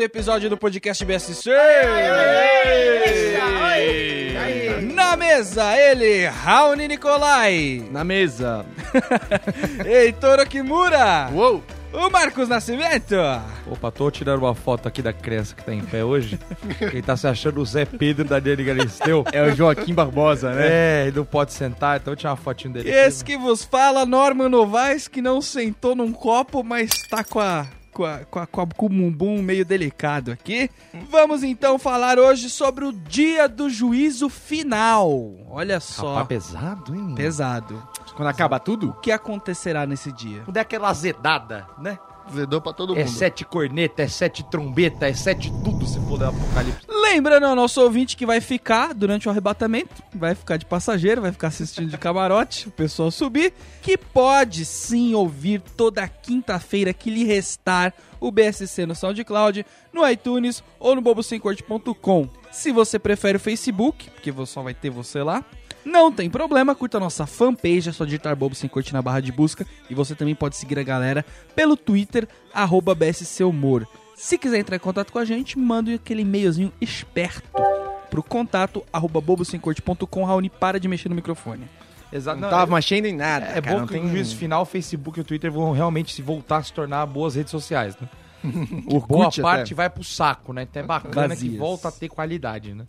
um episódio do podcast BSC. Na mesa, ele, Raoni Nicolai. Na mesa. Heitor Okimura. Uou! O Marcos Nascimento. Opa, tô tirando uma foto aqui da criança que tá em pé hoje. Quem tá se achando o Zé Pedro da Dani Galisteu. É o Joaquim Barbosa, né? É, ele não pode sentar, então eu tirar uma fotinho dele. Esse que vos fala, Norman Novaes, que não sentou num copo, mas tá com a. Com, a, com, a, com, o bumbum meio delicado aqui. Vamos então falar hoje sobre o dia do juízo final. Olha só. Rapaz, pesado, hein? Pesado. Quando acaba tudo? O que acontecerá nesse dia? Quando é aquela azedada, né? Zedou pra todo É mundo. sete corneta, é sete trombeta, é sete tudo se for do apocalipse. Lembrando ao nosso ouvinte que vai ficar durante o arrebatamento, vai ficar de passageiro, vai ficar assistindo de camarote, o pessoal subir, que pode sim ouvir toda quinta-feira que lhe restar o BSC no SoundCloud, no iTunes ou no bobosemcorte.com. Se você prefere o Facebook, porque só vai ter você lá, não tem problema, curta a nossa fanpage, é só digitar Bobo Sem Corte na barra de busca. E você também pode seguir a galera pelo Twitter, arroba BSC Humor. Se quiser entrar em contato com a gente, manda aquele e-mailzinho esperto pro contato arroba bobosemcorte.com. Raoni, para de mexer no microfone. Exato. Não, tava mexendo em nada. É, é cara, bom não que tem no juízo final o Facebook e o Twitter vão realmente se voltar a se tornar boas redes sociais, né? Boa até. parte vai pro saco, né? Então é bacana Vazias. que volta a ter qualidade, né?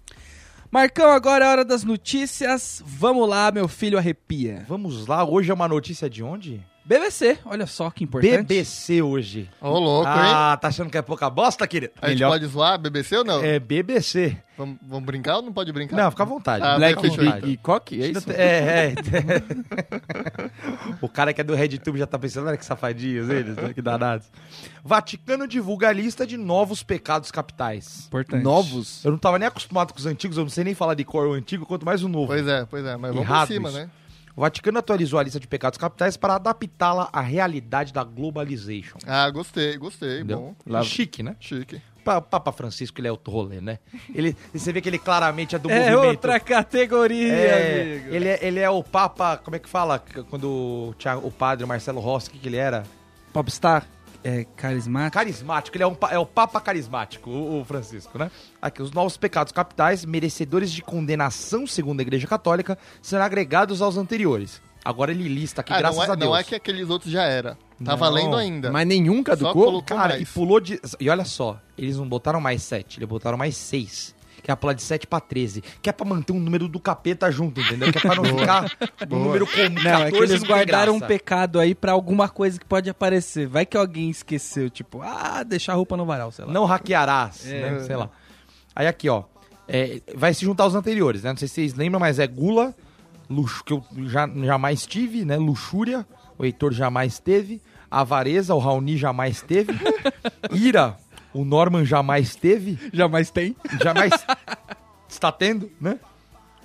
Marcão, agora é hora das notícias. Vamos lá, meu filho arrepia. Vamos lá, hoje é uma notícia de onde? BBC, olha só que importante. BBC hoje. Ô, louco, hein? Ah, tá achando que é pouca bosta, querido? A gente melhor- pode zoar BBC ou não? É BBC. Vamos, vamos brincar ou não pode brincar? Não, fica à vontade. Ah, Black então. e Cock, é isso? É, é. o cara que é do RedTube já tá pensando, olha que safadinhos eles, né? Que danados. Vaticano divulga a lista de novos pecados capitais. Importante. Novos? Eu não tava nem acostumado com os antigos, eu não sei nem falar de cor o antigo, quanto mais o novo. Pois é, pois é. Mas vamos Errado por cima, né? O Vaticano atualizou a lista de pecados capitais para adaptá-la à realidade da globalization. Ah, gostei, gostei. Entendeu? Bom. Chique, né? Chique. Pa- Papa Francisco, ele é outro rolê, né? Ele, você vê que ele claramente é do É movimento. outra categoria, É, amigo. ele, é, ele é o Papa, como é que fala? Quando o, Thiago- o padre Marcelo Rossi, o que, que ele era? Popstar. É carismático. Carismático, ele é, um, é o Papa carismático, o, o Francisco, né? Aqui, os novos pecados capitais, merecedores de condenação segundo a Igreja Católica, serão agregados aos anteriores. Agora ele lista aqui, Ah, graças é, a Deus. não é que aqueles outros já era. Tá Não. valendo ainda. Mas nenhum caducou? Cara, mais. e pulou de. E olha só, eles não botaram mais 7, eles botaram mais 6. Que é pular de 7 pra 13. Que é pra manter um número do capeta junto, entendeu? Que é pra não ficar um Boa. número comum. Não, é que 14 eles guardaram um pecado aí pra alguma coisa que pode aparecer. Vai que alguém esqueceu, tipo, ah, deixar a roupa no varal, sei lá. Não hackearás, É. né? Sei lá. Aí aqui, ó. é, vai se juntar aos anteriores, né? Não sei se vocês lembram, mas é gula, luxo, que eu já, jamais tive, né? Luxúria, o Heitor jamais teve. Avareza, o Raoni jamais teve. Ira, o Norman jamais teve. Jamais tem. Jamais está tendo, né?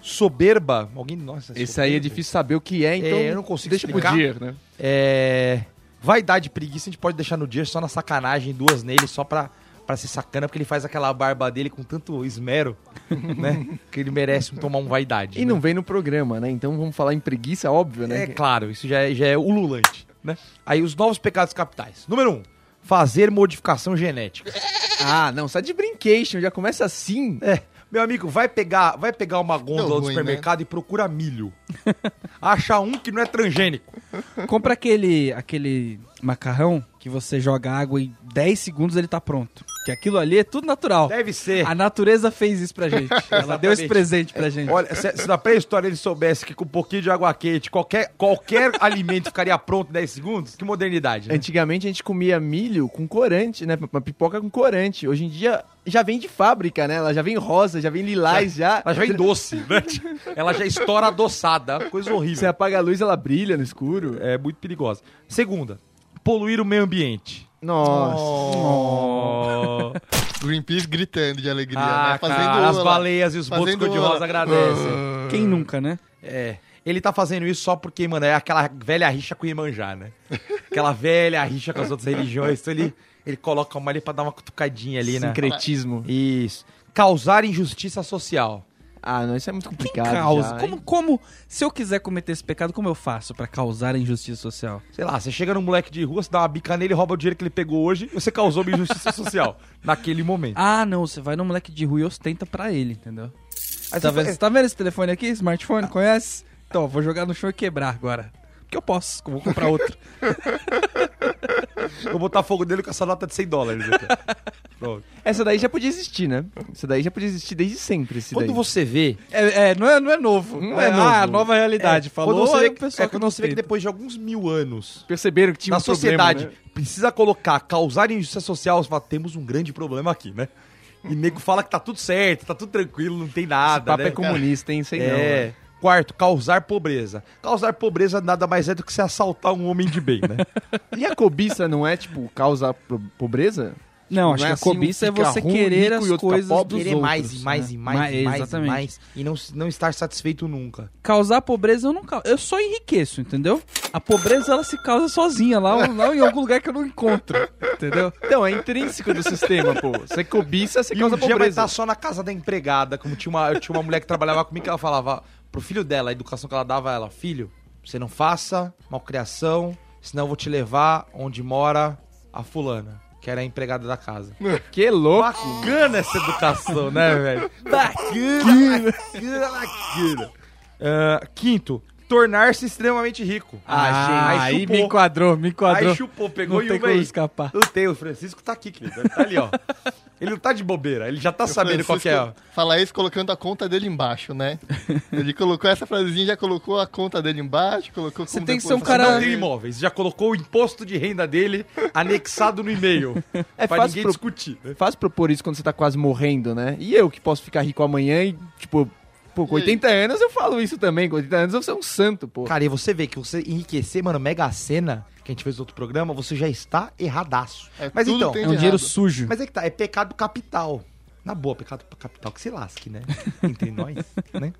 Soberba. Alguém. Nossa, Esse aí é difícil saber o que é, então É, eu não consigo deixa explicar. pro dia, né? É. Vaidade preguiça a gente pode deixar no dia só na sacanagem, duas nele, só pra, pra ser sacana, porque ele faz aquela barba dele com tanto esmero, né? Que ele merece tomar um vaidade. E né? não vem no programa, né? Então vamos falar em preguiça, óbvio, né? É claro, isso já é, já é ululante, né? Aí os novos pecados capitais. Número um, fazer modificação genética. Ah, não, sai de brincation, já começa assim. É, meu amigo, vai pegar, vai pegar uma gôndola do ruim, supermercado e procura milho. Acha um que não é transgênico. Compra aquele, aquele macarrão que você joga água e 10 segundos ele tá pronto. Que aquilo ali é tudo natural. Deve ser. A natureza fez isso pra gente. Ela deu esse presente pra gente. Olha, se, se na pré-história ele soubesse que com um pouquinho de água quente qualquer, qualquer alimento ficaria pronto em 10 segundos, que modernidade, né? Antigamente a gente comia milho com corante, né? Uma pipoca com corante. Hoje em dia já vem de fábrica, né? Ela já vem rosa, já vem lilás, já. Ela já vem doce, né? Ela já estoura adoçada, coisa Você horrível. apaga a luz, ela brilha no escuro. É muito perigosa. Segunda, poluir o meio ambiente. Nossa. Greenpeace gritando de alegria, Ah, né? cara, as baleias e os botos fazendo cor-de-rosa agradecem. Quem nunca, né? É. Ele tá fazendo isso só porque, mano, é aquela velha rixa com o Iemanjá, né? Aquela velha rixa com as outras religiões. Então ele, ele coloca uma ali pra dar uma cutucadinha ali, né? Sincretismo. Isso. Causar injustiça social. Ah, não, isso é muito Quem complicado. causa? já, Como, como, se eu quiser cometer esse pecado, como eu faço pra causar a injustiça social? Sei lá, você chega num moleque de rua, você dá uma bica nele, rouba o dinheiro que ele pegou hoje, você causou uma injustiça social naquele momento. Ah, não, você vai no moleque de rua e ostenta pra ele, entendeu? Aí Tá você vendo, você tá vendo esse telefone aqui? Smartphone, conhece? Então, vou jogar no chão e quebrar agora. Porque eu posso, eu vou comprar outro. Vou botar fogo nele com essa nota de 100 dólares. Essa daí já podia existir, né? Essa daí já podia existir desde sempre. Esse Quando daí. você vê. É, é, não, é não é novo. Não é novo. Ah, nova realidade. é, Falou, quando você vê, que- pessoal é quando você vê que depois de alguns mil anos Perceberam que tinha na um problema, sociedade né? precisa colocar, causar injustiça social, você fala, temos um grande problema aqui, né? E nego fala que tá tudo certo, tá tudo tranquilo, não tem Esse nada, papo né? é comunista, hein? Sei não. É. né? Quarto, causar pobreza. Causar pobreza nada mais é do que você assaltar um homem de bem, né? E a cobiça não é, tipo, causa pro- pobreza? Não, Não acho é que a assim, um cobiça é você ruim, querer as coisas pobre. dos Querer outros. mais e mais né? e mais e mais e exatamente. mais e não, não estar satisfeito nunca. Causar pobreza eu não causo. Eu só enriqueço, entendeu? A pobreza ela se causa sozinha, lá, lá em algum lugar que eu não encontro. Entendeu? Então, é intrínseco do sistema, pô. Você cobiça, você E um causa dia vai pobreza. estar só na casa da empregada, como tinha uma, eu tinha uma mulher que trabalhava comigo que ela falava pro filho dela, a educação que ela dava a ela, filho, você não faça malcriação, senão eu vou te levar onde mora a fulana, que era a empregada da casa. Que louco. Bacana essa educação, né, velho? Bacana, bacana, bacana. Ah, quinto, tornar-se extremamente rico. Ah, aí chupou. me enquadrou, me enquadrou. Aí chupou, pegou não e tem uma como aí. escapar. Não tem, o Francisco tá aqui, querido. Tá ali, ó. Ele não tá de bobeira, ele já tá sabendo qual que é. Falar isso colocando a conta dele embaixo, né? Ele colocou essa frasezinha, já colocou a conta dele embaixo, colocou Você como tem que ser um cara- Não tem imóveis, já colocou o imposto de renda dele anexado no e-mail. É pra fácil ninguém pro- discutir, né? Fácil propor isso quando você tá quase morrendo, né? E eu que posso ficar rico amanhã e, tipo, pô, com 80 anos eu falo isso também. Com 80 anos eu sou um santo, pô. Cara, e você vê que você enriquecer, mano, Mega Sena, que a gente fez no outro programa, você já está erradaço. É, Mas então, tem É um dinheiro errado. sujo. mas é que tá, é pecado capital. Na boa, pecado capital que se lasque, né? Entre nós, né?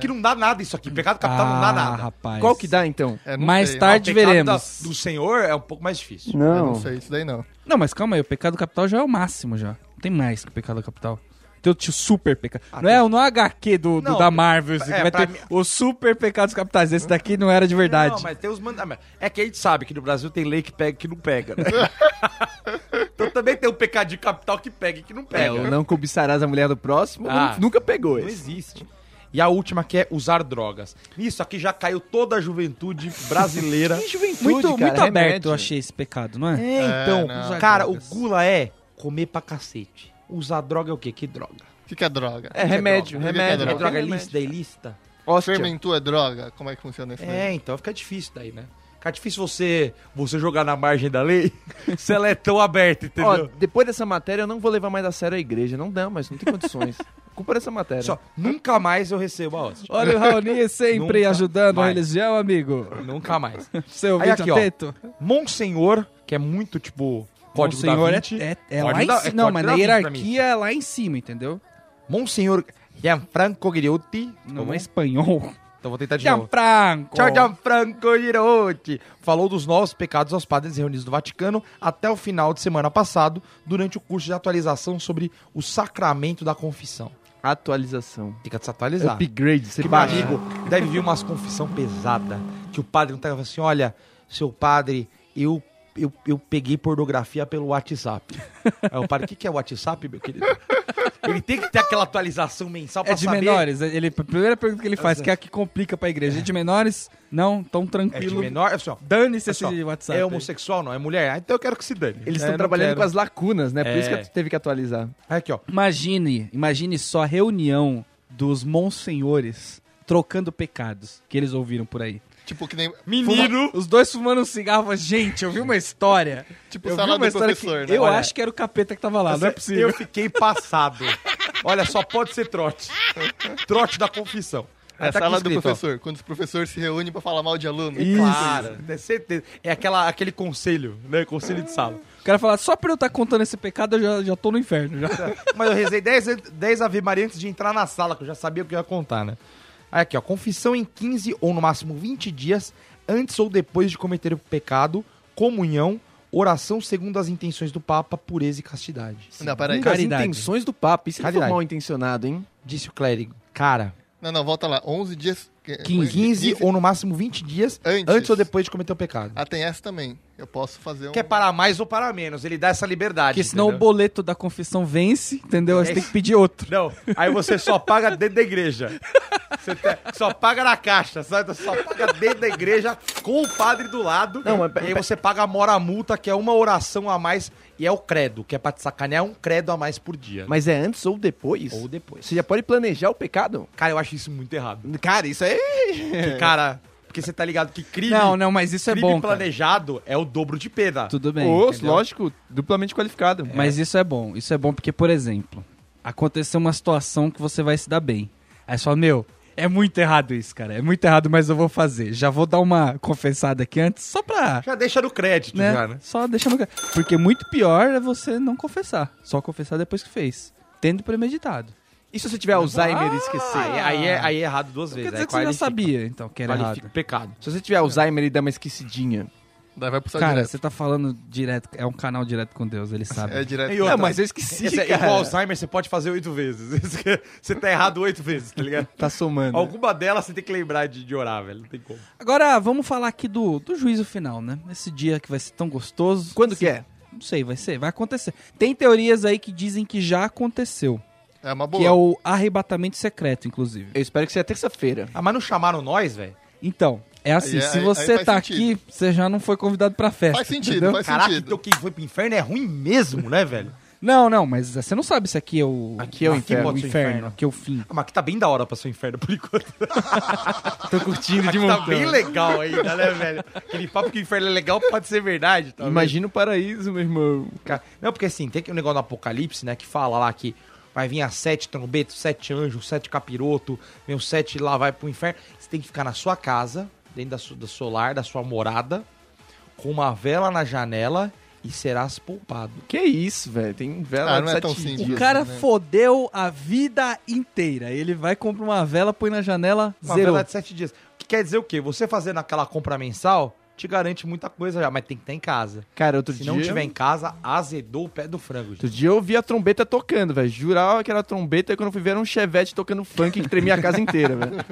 Que não dá nada isso aqui. Pecado capital não dá nada. Ah, rapaz. Qual que dá, então? É, não Mais sei. tarde O pecado veremos. da- do Senhor é um pouco mais difícil. Eu não sei, isso daí não. Não, mas calma aí, o pecado capital já é o máximo já. Não tem mais que o pecado capital. Tem o tio super pecado. Ah, não, é, não é HQ do, do Não, da Marvel, é, que vai pra ter mim- os super pecados capitais. Esse daqui não era de verdade. Não, mas tem os mandamentos. É que a gente sabe que no Brasil tem lei que pega e que não pega, né? então também tem o pecadinho capital que pega e que não É, pega. o não cobiçarás a mulher do próximo, Ah, nu- nunca pegou Não esse. existe. E a última que é usar drogas. Nisso aqui já caiu toda a juventude brasileira. Que juventude, muito cara, muito aberto remédio. eu achei esse pecado, não é? É, então, não. cara, drogas. o gula é comer pra cacete. Usar droga é o quê? Que droga? O que, que é droga? É remédio, droga? remédio. O que que É é droga remédio. ilícita, ilícita? Hóstia. Fermentou é droga? Como é que funciona isso É, daí? então fica difícil daí, né? Fica difícil você, você jogar na margem da lei se ela é tão aberta, entendeu? Ó, depois dessa matéria eu não vou levar mais a sério a igreja. Não dá, mas não tem condições. Culpa dessa matéria. Só, nunca mais eu recebo a hóstia. Olha o Raoni sempre Nunca ajudando a mais. religião, amigo. Nunca mais. Seu Aí vídeo aqui, ó. atento. Monsenhor, que é muito tipo código Monsenhor da é, Vinci. é, é Código lá em da- cima. é não, mas na hierarquia é lá em cima, entendeu? Monsenhor Gianfranco Ghiriotti. Não Como? é espanhol. Então vou tentar de novo. Gianfranco. Tchau, Gianfranco Girotti. Falou dos novos pecados aos padres reunidos no Vaticano até o final de semana passado, durante o curso de atualização sobre o sacramento da confissão. Atualização. Fica de se atualizar. Upgrade, você Que meu amigo deve vir umas confissão pesada. Que o padre não tá falando assim: olha, seu padre, eu, eu, eu peguei pornografia pelo WhatsApp. Aí o padre, o que, que é o WhatsApp, meu querido? Ele tem que ter aquela atualização mensal pra É de saber. menores. Ele, a primeira pergunta que ele faz, que é a que complica pra igreja. É de menores? Não, tão É de tranquilo. menor. É, assim, ó, Dane-se Assim, ó, esse WhatsApp. é aí. homossexual, não é mulher? Ah, então eu quero que se dane. Eles É, estão não trabalhando quero. com as lacunas, né? Por É. isso que teve que atualizar. Aí Aqui, ó. Imagine, imagine só a reunião dos monsenhores trocando pecados que eles ouviram por aí. Tipo que nem... Menino. Os dois fumando um cigarro, gente, eu vi uma história. Tipo eu vi sala uma do história professor, que né? eu Olha, acho que era o capeta que tava lá, não é possível. Eu fiquei passado. Olha, só pode ser trote. Trote da confissão. É a tá sala do ó. professor, quando os professores se reúnem pra falar mal de aluno. Claro, é certeza. É aquela, aquele conselho, né? Conselho de sala. O cara fala, só por eu estar contando esse pecado, eu já, já tô no inferno. Já. Mas eu rezei 10, 10 Ave Maria antes de entrar na sala, que eu já sabia o que eu ia contar, né? Aí aqui, ó. Confissão em 15 ou no máximo 20 dias antes ou depois de cometer o pecado, comunhão oração segundo as intenções do Papa, pureza e castidade. Não, peraí. As intenções do Papa. For Caridade. mal intencionado, hein? Disse o clérigo. Cara, Não, não, volta lá. 11 dias... 15, 15 ou no máximo 20 dias Antes. antes, ou depois de cometer o pecado. Ah, tem essa também. Eu posso fazer um... Quer parar mais ou parar menos? Ele dá essa liberdade. Porque senão o entendeu? boleto da confissão vence, entendeu? Aí você É tem que pedir outro. Não, aí você só paga dentro da igreja. Você te- só paga na caixa, sabe? Só paga dentro da igreja com o padre do lado. Não, mas- e aí você paga a mora multa, que é uma oração a mais, e é o credo, que é pra te sacanear, é um credo a mais por dia. Mas é antes ou depois? Ou depois. Você já pode planejar o pecado? Cara, eu acho isso muito errado. Cara, isso aí... Porque, cara, porque você tá ligado que crime, Não, não, mas isso é crime bom, cara. planejado é o dobro de pena. Tudo bem. Lógico, duplamente qualificado. Mas isso é bom. Isso é bom porque, por exemplo, aconteceu uma situação que você vai se dar bem. Aí você fala, meu, é muito errado isso, cara. É muito errado, mas eu vou fazer. Já vou dar uma confessada aqui antes, só pra. Já deixa no crédito, Né? já, né? Só deixando. Porque muito pior é você não confessar. Só confessar depois que fez. Tendo premeditado. E se você tiver Alzheimer e esquecer? Aí, aí é, aí é errado duas Quer vezes. dizer aí que você já qualifica- sabia, então, que era qualifica errado. pecado. Se você tiver Alzheimer e der uma esquecidinha. Daí vai pro Cara, direto. você tá falando direto. É um canal direto com Deus, ele sabe. É direto. É, mas eu esqueci, Esse, cara. com Alzheimer você pode fazer oito vezes. Você tá errado oito vezes, tá ligado? Tá somando. Alguma delas você tem que lembrar de, de orar, velho. Não tem como. Agora, vamos falar aqui do, do juízo final, né? Esse dia que vai ser tão gostoso. Quando que é? Não sei, vai ser, vai acontecer. Tem teorias aí que dizem que já aconteceu. É uma boa. Que é o arrebatamento secreto, inclusive. Eu espero que seja terça-feira. Ah, mas não chamaram nós, velho? Então, é assim, Aí é- se aí- você aí faz tá sentido. aqui, você já não foi convidado pra festa. Faz sentido, entendeu? faz Caraca, sentido. então quem foi pro inferno é ruim mesmo, né, velho? Não, não, mas você não sabe se aqui é o. Aqui é o aqui inferno. o inferno. Aqui é o fim. Ah, mas aqui tá bem da hora pra ser um inferno por enquanto. Tô curtindo Aqui tá bem legal ainda, né, velho? Aquele papo que o inferno é legal pode ser verdade, tá? Imagina o paraíso, meu irmão. Cara, Não, porque assim, tem que um negócio do Apocalipse, né, que fala lá que vai vir as sete trombetas, sete anjos, sete capiroto, vem os sete lá, vai pro inferno. Você tem que ficar na sua casa, dentro da sua, do seu lar, da sua morada, com uma vela na janela e serás poupado. Que isso, velho? Tem vela Ah, não é tão sete simples. dias. O cara né? fodeu a vida inteira. Ele vai comprar uma vela, põe na janela, Uma zerou. vela de sete dias. Que quer dizer o quê? Você fazendo aquela compra mensal, te garante muita coisa já, mas tem que estar em casa. Cara, outro Se dia... não tiver em casa, azedou o pé do frango, gente. Outro dia eu vi a trombeta tocando, velho. Jurava que era trombeta e quando eu fui ver era um chevette tocando funk que tremia a casa inteira, velho.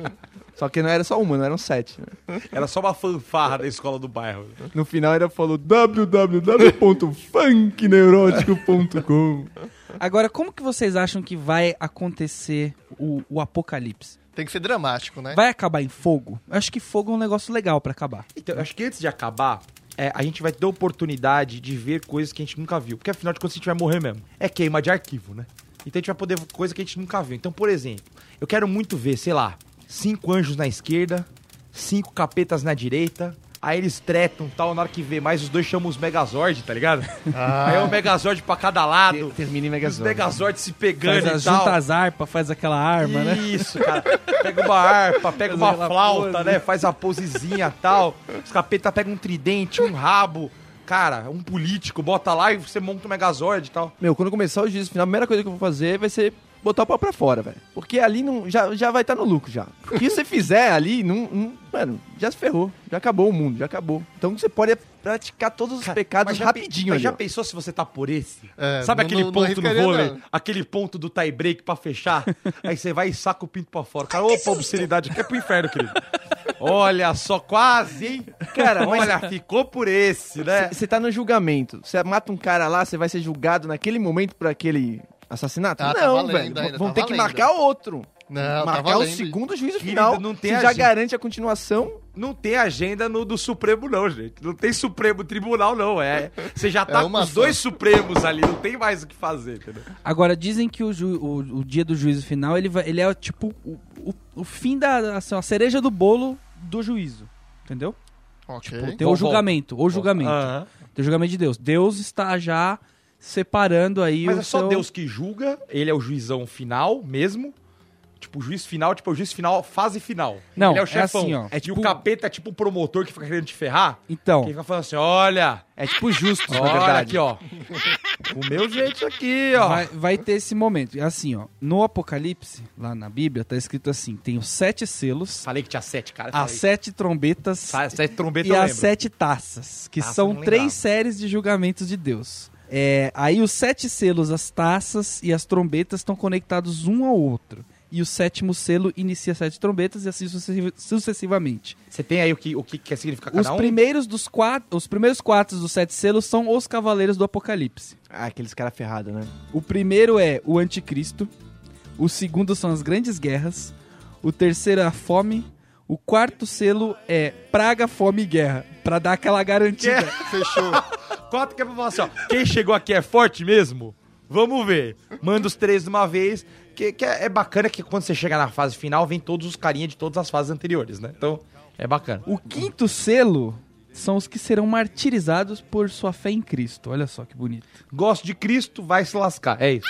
Só que não era só uma, não eram sete. né? Era só uma fanfarra da escola do bairro. No final ainda falou www.funkneurótico.com Agora, como que vocês acham que vai acontecer o, o apocalipse? Tem que ser dramático, né? Vai acabar em fogo? Eu acho que fogo é um negócio legal pra acabar. Então, eu acho que antes de acabar, é, a gente vai ter oportunidade de ver coisas que a gente nunca viu. Porque afinal de contas a gente vai morrer mesmo. É queima de arquivo, né? Então a gente vai poder ver coisa que a gente nunca viu. Então, por exemplo, eu quero muito ver, sei lá, cinco anjos na esquerda, cinco capetas na direita. Aí eles tretam tal, na hora que vê mais, os dois chamam os Megazord, tá ligado? Aí é o Megazord pra cada lado. Termina em Os Megazord. Megazord se pegando Faz as, e tal. junta as harpas, faz aquela arma, né? Isso, cara. Pega uma harpa, pega Faz uma flauta, pose. né? Faz a posezinha e tal. Os capeta pegam um tridente, um rabo. Cara, um político, bota lá e você monta um Megazord e tal. Meu, quando começar o juízo final, a primeira coisa que eu vou fazer vai ser botar o pau pra fora, velho. Porque ali não, já, já vai estar no lucro já. O que você fizer ali, não, não- mano, já se ferrou. Já acabou o mundo, já acabou. Então você pode praticar todos os pecados Mas já rapidinho pe- Mas ali. já ó. pensou se você tá por esse? É, Sabe não- aquele não- ponto no vôlei? não. Aquele ponto do tie break pra fechar? Aí você vai e saca o pinto pra fora. Cara, opa, obscenidade aqui é pro inferno, querido. Olha só, quase, hein? Cara, mas- Olha, ficou por esse, né? Você tá no julgamento. Você mata um cara lá, você vai ser julgado naquele momento por aquele assassinato? Ah, tá não, valendo velho. ainda, Vão tá ter que marcar outro. Não, tá marcar o valendo. segundo juízo Querido, final. não tem que já garante a continuação. Não tem agenda no do Supremo, não, gente. Não tem Supremo Tribunal, não. É, você já tá É com os só. dois Supremos ali, não tem mais o que fazer, entendeu? Agora, dizem que o, ju- o, o dia do juízo final, ele, vai, ele é tipo o, o, o fim da. Assim, a cereja do bolo do juízo. Entendeu? Ok. Tem Bom, o julgamento. O julgamento. Tem o julgamento de Deus. Deus está já separando aí Mas o é só seu- Deus que julga, ele é o juizão final mesmo. Tipo, o juiz final, tipo, o juiz final, fase final. Não, Ele é o é chefão. assim, ó. É e tipo- o capeta é tipo o promotor que fica querendo te ferrar. Então, Que fica falando assim, olha, É tipo justo, na olha verdade. aqui, ó. o meu jeito aqui, ó. vai, vai ter esse momento. Assim, ó. No Apocalipse, lá na Bíblia, tá escrito assim: tem os sete selos, Falei que tinha sete, cara. as sete trombetas Sa- Sete trombetas e as sete taças, que Taça, são três séries de julgamentos de Deus. É, aí os sete selos, as taças e as trombetas estão conectados um ao outro. E o sétimo selo inicia sete trombetas e assim sucessiv- sucessivamente. Você tem aí o que, o que quer significar cada Os um? primeiros dos quatro, os primeiros quatro dos sete selos são os cavaleiros do Apocalipse. Ah, aqueles caras ferrados, né? O primeiro é o anticristo. O segundo são as grandes guerras. O terceiro é a fome. O quarto selo é praga, fome e guerra. Pra dar aquela garantida. Fechou. Quatro que é pra falar assim, ó. Quem chegou aqui é forte mesmo? Vamos ver. Manda os três de uma vez. Que, que é, é bacana que quando você chega na fase final, vem todos os carinha de todas as fases anteriores, né? Então, é bacana. O quinto selo são os que serão martirizados por sua fé em Cristo. Olha só que bonito. Gosto de Cristo, vai se lascar. É isso.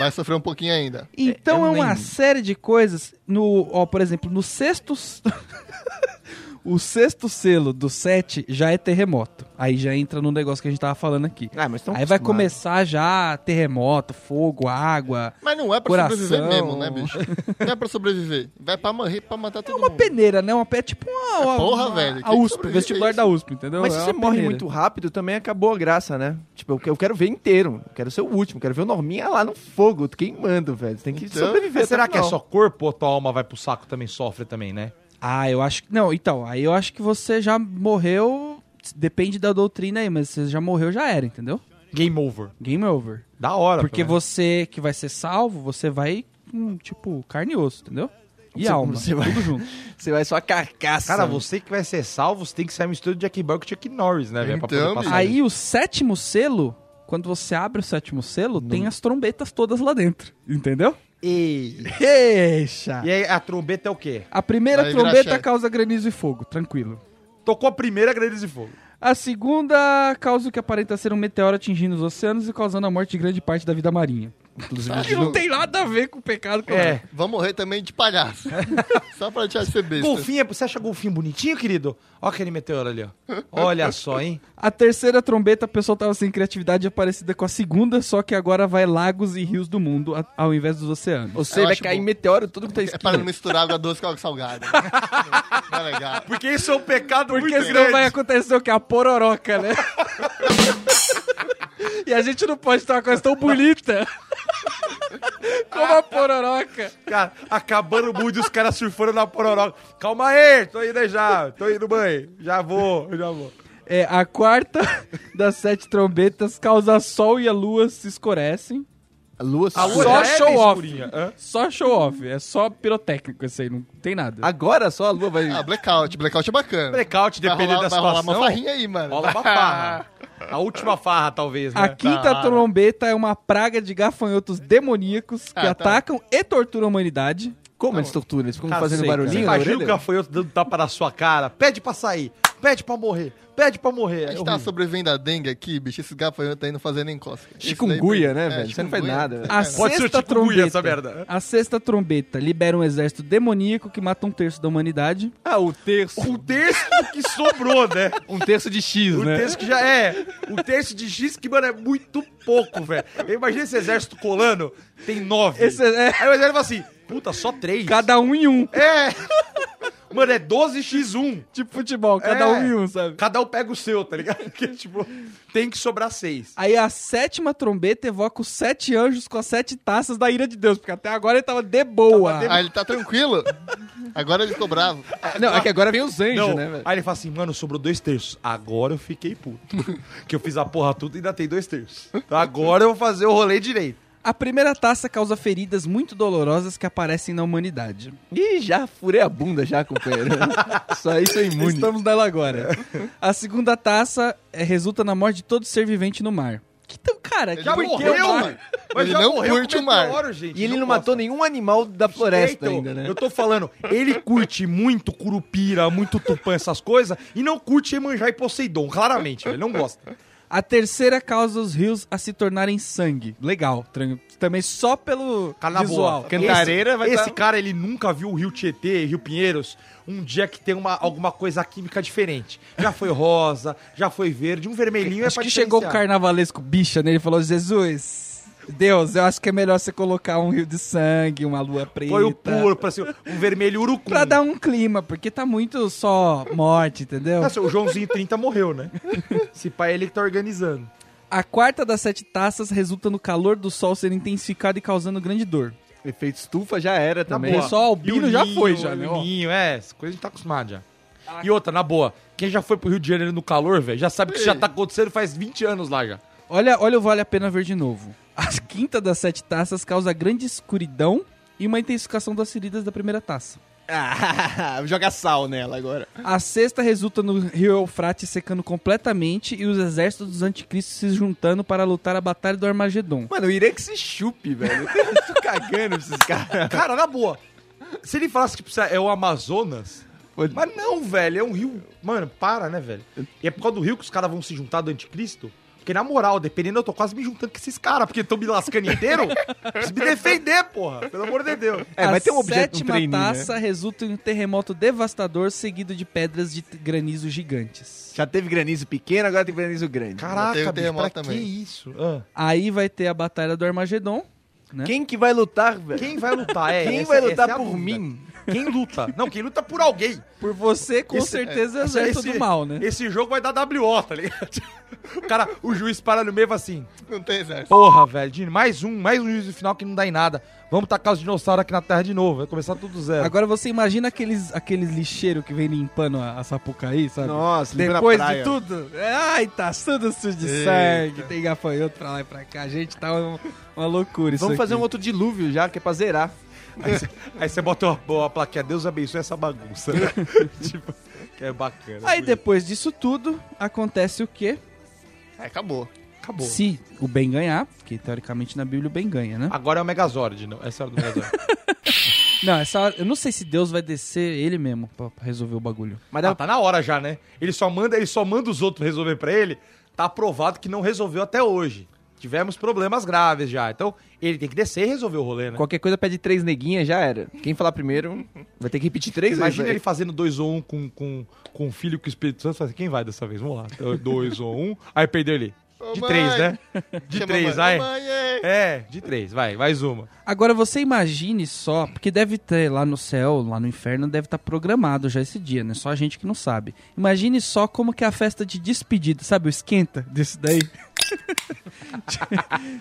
Vai sofrer um pouquinho ainda. Então eu é, uma série de coisas. No, ó, por exemplo, no sexto. o sexto selo do sete já é terremoto. Aí já entra no negócio que a gente tava falando aqui. Ah, mas tão Aí vai começar já terremoto, fogo, água. Mas não é pra Coração. sobreviver mesmo, né, bicho? Não é pra sobreviver. Vai pra morrer, pra matar todo É uma mundo. peneira, né? Uma pé tipo uma. uma- porra, uma- velho, A USP, vestibular isso? da USP, entendeu? Mas se É você uma morre peneira. muito rápido, também acabou a graça, né? Tipo, eu- eu quero ver inteiro. Eu quero ser o último. Quero ver o Norminha lá no fogo, queimando, velho. Você tem que Então, sobreviver. Mas será que é o só corpo ou tua alma vai pro saco também sofre também, né? Ah, eu acho que. Não, então, aí eu acho que você já morreu. Depende da doutrina aí, mas você já morreu, já era, entendeu? Game over. Game over. Da hora. Porque pelo menos. você que vai ser salvo, você vai com, tipo, carne e osso, entendeu? E Você- alma, você vai- tudo junto. Você vai só a carcaça. Cara, você que vai ser salvo, você tem que sair mistura de Jack Bell com Chuck Norris, né, velho? Pra Então, poder passar Aí o sétimo selo, quando você abre o sétimo selo, tem as trombetas todas lá dentro, entendeu? E... Eixa! e aí a trombeta é o quê? A primeira Vai virar trombeta chefe. causa granizo e fogo, tranquilo. Tocou a primeira grande de fogo. A segunda causa o que aparenta ser um meteoro atingindo os oceanos e causando a morte de grande parte da vida marinha. Inclusive, que não tem nada a ver com o pecado que eu É. Vão morrer também de palhaço. Só pra de ser besta. Golfinho, é- você acha golfinho bonitinho, querido? Olha aquele meteoro ali, ó. Olha só, hein? A terceira trombeta, a pessoa tava sem criatividade parecida com a segunda, só que agora vai lagos e rios do mundo ao invés dos oceanos. Você Eu vai cair bom. meteoro tudo que tá É esquina. para não misturar água doce com água salgada. Não é legal. Porque isso é um pecado Porque senão vai acontecer o que? A pororoca, né? e a gente não pode ter uma coisa tão bonita como a pororoca. Cara, acabando o mundo e os caras surfando na pororoca. Calma aí, tô indo aí já. Tô indo, mãe. Já vou, já vou. É, a quarta das sete trombetas causa sol e a lua se escurecem. A lua, A lua Só é show off. Só show off, é só pirotécnico esse aí, não tem nada. Agora só a lua vai... Ah, blackout. Blackout é bacana. Blackout, Vai dependendo rolar, da vai rolar situação. uma farrinha aí, mano. Rola uma farra. A última farra, talvez, né? A quinta Tá. trombeta é uma praga de gafanhotos demoníacos que Ah, tá. atacam e torturam a humanidade. Como eles torturam? Eles ficam fazendo barulhinho imagina o gafanhoto dando tapa na sua cara. Pede pra sair. Pede pra morrer. Pede pra morrer. A É gente tá horrível. sobrevivendo a dengue aqui, bicho. Esses gafanhotos aí não fazendo. Esse Chikungunya, daí- né, é, velho? Você não faz nada, velho. A Pode ser chikungunya trombeta. essa merda. A sexta trombeta libera um exército demoníaco que mata um terço da humanidade. Ah, o terço. Um terço que sobrou, né? Um terço de X, Um né? terço que já é. Um terço de X que, mano, é muito pouco, velho. Imagina esse exército colando, tem nove. Esse é, Aí o exército fala assim, puta, só três. cada um em um. É. Mano, é 12x1. Tipo futebol, cada É. um em um, sabe? Cada um pega o seu, tá ligado? Porque, tipo, tem que sobrar seis. Aí a sétima trombeta evoca os sete anjos com as sete taças da ira de Deus, porque até agora ele tava de boa. Tava Ah, ele tá tranquilo? Agora ele ficou bravo. Não, é que agora vem os anjos, Não, né, velho? aí ele fala assim, mano, sobrou dois terços. Agora eu fiquei puto. que eu fiz a porra tudo e ainda tem dois terços. Então agora eu vou fazer o rolê direito. A primeira taça causa feridas muito dolorosas que aparecem na humanidade. Ih, já furei a bunda já, companheiro. Só isso é imune. Estamos nela agora. A segunda taça é, resulta na morte de todo ser vivente no mar. Que tão, cara, Ele já não por que morreu, o mar? mano. Mas Ele já não morreu curte o mar. meteoro, gente. E ele não, gosta. matou nenhum animal da floresta Então, ainda, né? Eu tô falando, ele curte muito curupira, muito tupã, essas coisas, e não curte Emanjá e Poseidon, claramente, ele não gosta. A terceira causa os rios a se tornarem sangue. Legal. Também só pelo Cara, na visual. boa. Cantareira esse, vai Esse tá- cara, ele nunca viu o Rio Tietê, Rio Pinheiros, um dia que tem uma, alguma coisa química diferente. Já foi rosa, já foi verde, um vermelhinho é Acho pra que chegou o carnavalesco bicha nele e falou: Jesus, Deus, eu acho que é melhor você colocar um rio de sangue, uma lua preta. Foi o puro, pra ser um vermelho urucum. Pra dar um clima, porque tá muito só morte, entendeu? Nossa, o Joãozinho 30 morreu, né? Esse pai ele que tá organizando. A quarta das sete taças resulta no calor do sol ser intensificado e causando grande dor. Efeito estufa já era também. boa. Pessoal, albino já foi, já, né, O ó. ninho, é, essa coisa a gente tá acostumado já. E outra, na boa, quem já foi pro Rio de Janeiro no calor, velho, já sabe que isso já tá acontecendo faz 20 anos lá já. Olha, olha o Vale a Pena Ver de novo. A quinta das sete taças causa grande escuridão e uma intensificação das feridas da primeira taça. Ah, joga sal nela agora. A sexta resulta no rio Eufrates secando completamente e os exércitos dos anticristos se juntando para lutar a batalha do Armagedon. Mano, eu iria que se chupe, velho. Eu tô cagando pra esses caras. Cara, na boa, se ele falasse que precisa- é o Amazonas... Mas não, velho, é um rio... Mano, para, né, velho? E é por causa do rio que os caras vão se juntar do anticristo? Porque, na moral, dependendo, eu tô quase me juntando com esses caras, porque estão me lascando inteiro. Preciso me defender, porra. Pelo amor de Deus. É, vai ter um a objeto, um sétima treininho, taça resulta em um terremoto devastador seguido de pedras de granizo gigantes. Já teve granizo pequeno, agora tem granizo grande. Caraca, Tem bicho, terremoto pra também. que isso? Ah. Aí vai ter a batalha do Armagedon. né? Quem que vai lutar, velho? Quem vai lutar? É, Quem essa- vai essa lutar é por mim? Quem luta? Não, quem luta por alguém. Por você, com Esse- certeza, é o Esse- exército do mal, né? Esse jogo vai dar WO, tá ligado? O cara, o juiz para no meio e fala assim: Não tem exército. Porra, velho, mais um, mais um juiz no final que não dá em nada. Vamos tacar os dinossauros aqui na Terra de novo. Vai começar tudo zero. Agora você imagina aqueles, aqueles lixeiros que vem limpando a, a Sapucaí, sabe? Nossa, Depois de tudo, ai, tá tudo sujo de Eita. sangue, tem gafanhoto pra lá e pra cá. Gente, tá uma, uma loucura isso Vamos fazer um outro dilúvio já, que é pra zerar. Aí você- bota uma, uma plaquinha, Deus abençoe essa bagunça. né? tipo, que é bacana. Aí bonito. depois disso tudo, acontece o quê? Aí acabou. acabou. Se o bem ganhar, que teoricamente na Bíblia o bem ganha, né? Agora é o Megazord, não? Essa é a hora do Megazord. Não, essa hora, eu não sei se Deus vai descer ele mesmo pra, pra resolver o bagulho. Mas ah, dá... tá na hora já, né? Ele só manda, ele só manda os outros resolver pra ele. Tá aprovado que não resolveu até hoje. Tivemos problemas graves já. Então, ele tem que descer e resolver o rolê, né? Qualquer coisa pede três neguinhas, já era. Quem falar primeiro vai ter que repetir três Imagina ele vezes. fazendo dois ou um com, com, com o filho com o Espírito Santo. Assim, Quem vai dessa vez? Vamos lá. Então, Dois ou um. Aí perdeu ele. De três, né? De Chama três, vai. É, de três. Vai, mais uma. Agora você imagine só, porque deve ter lá no céu, lá no inferno, deve estar programado já esse dia, né? Só a gente que não sabe. Imagine só como que é a festa de despedida, sabe? O esquenta disso daí.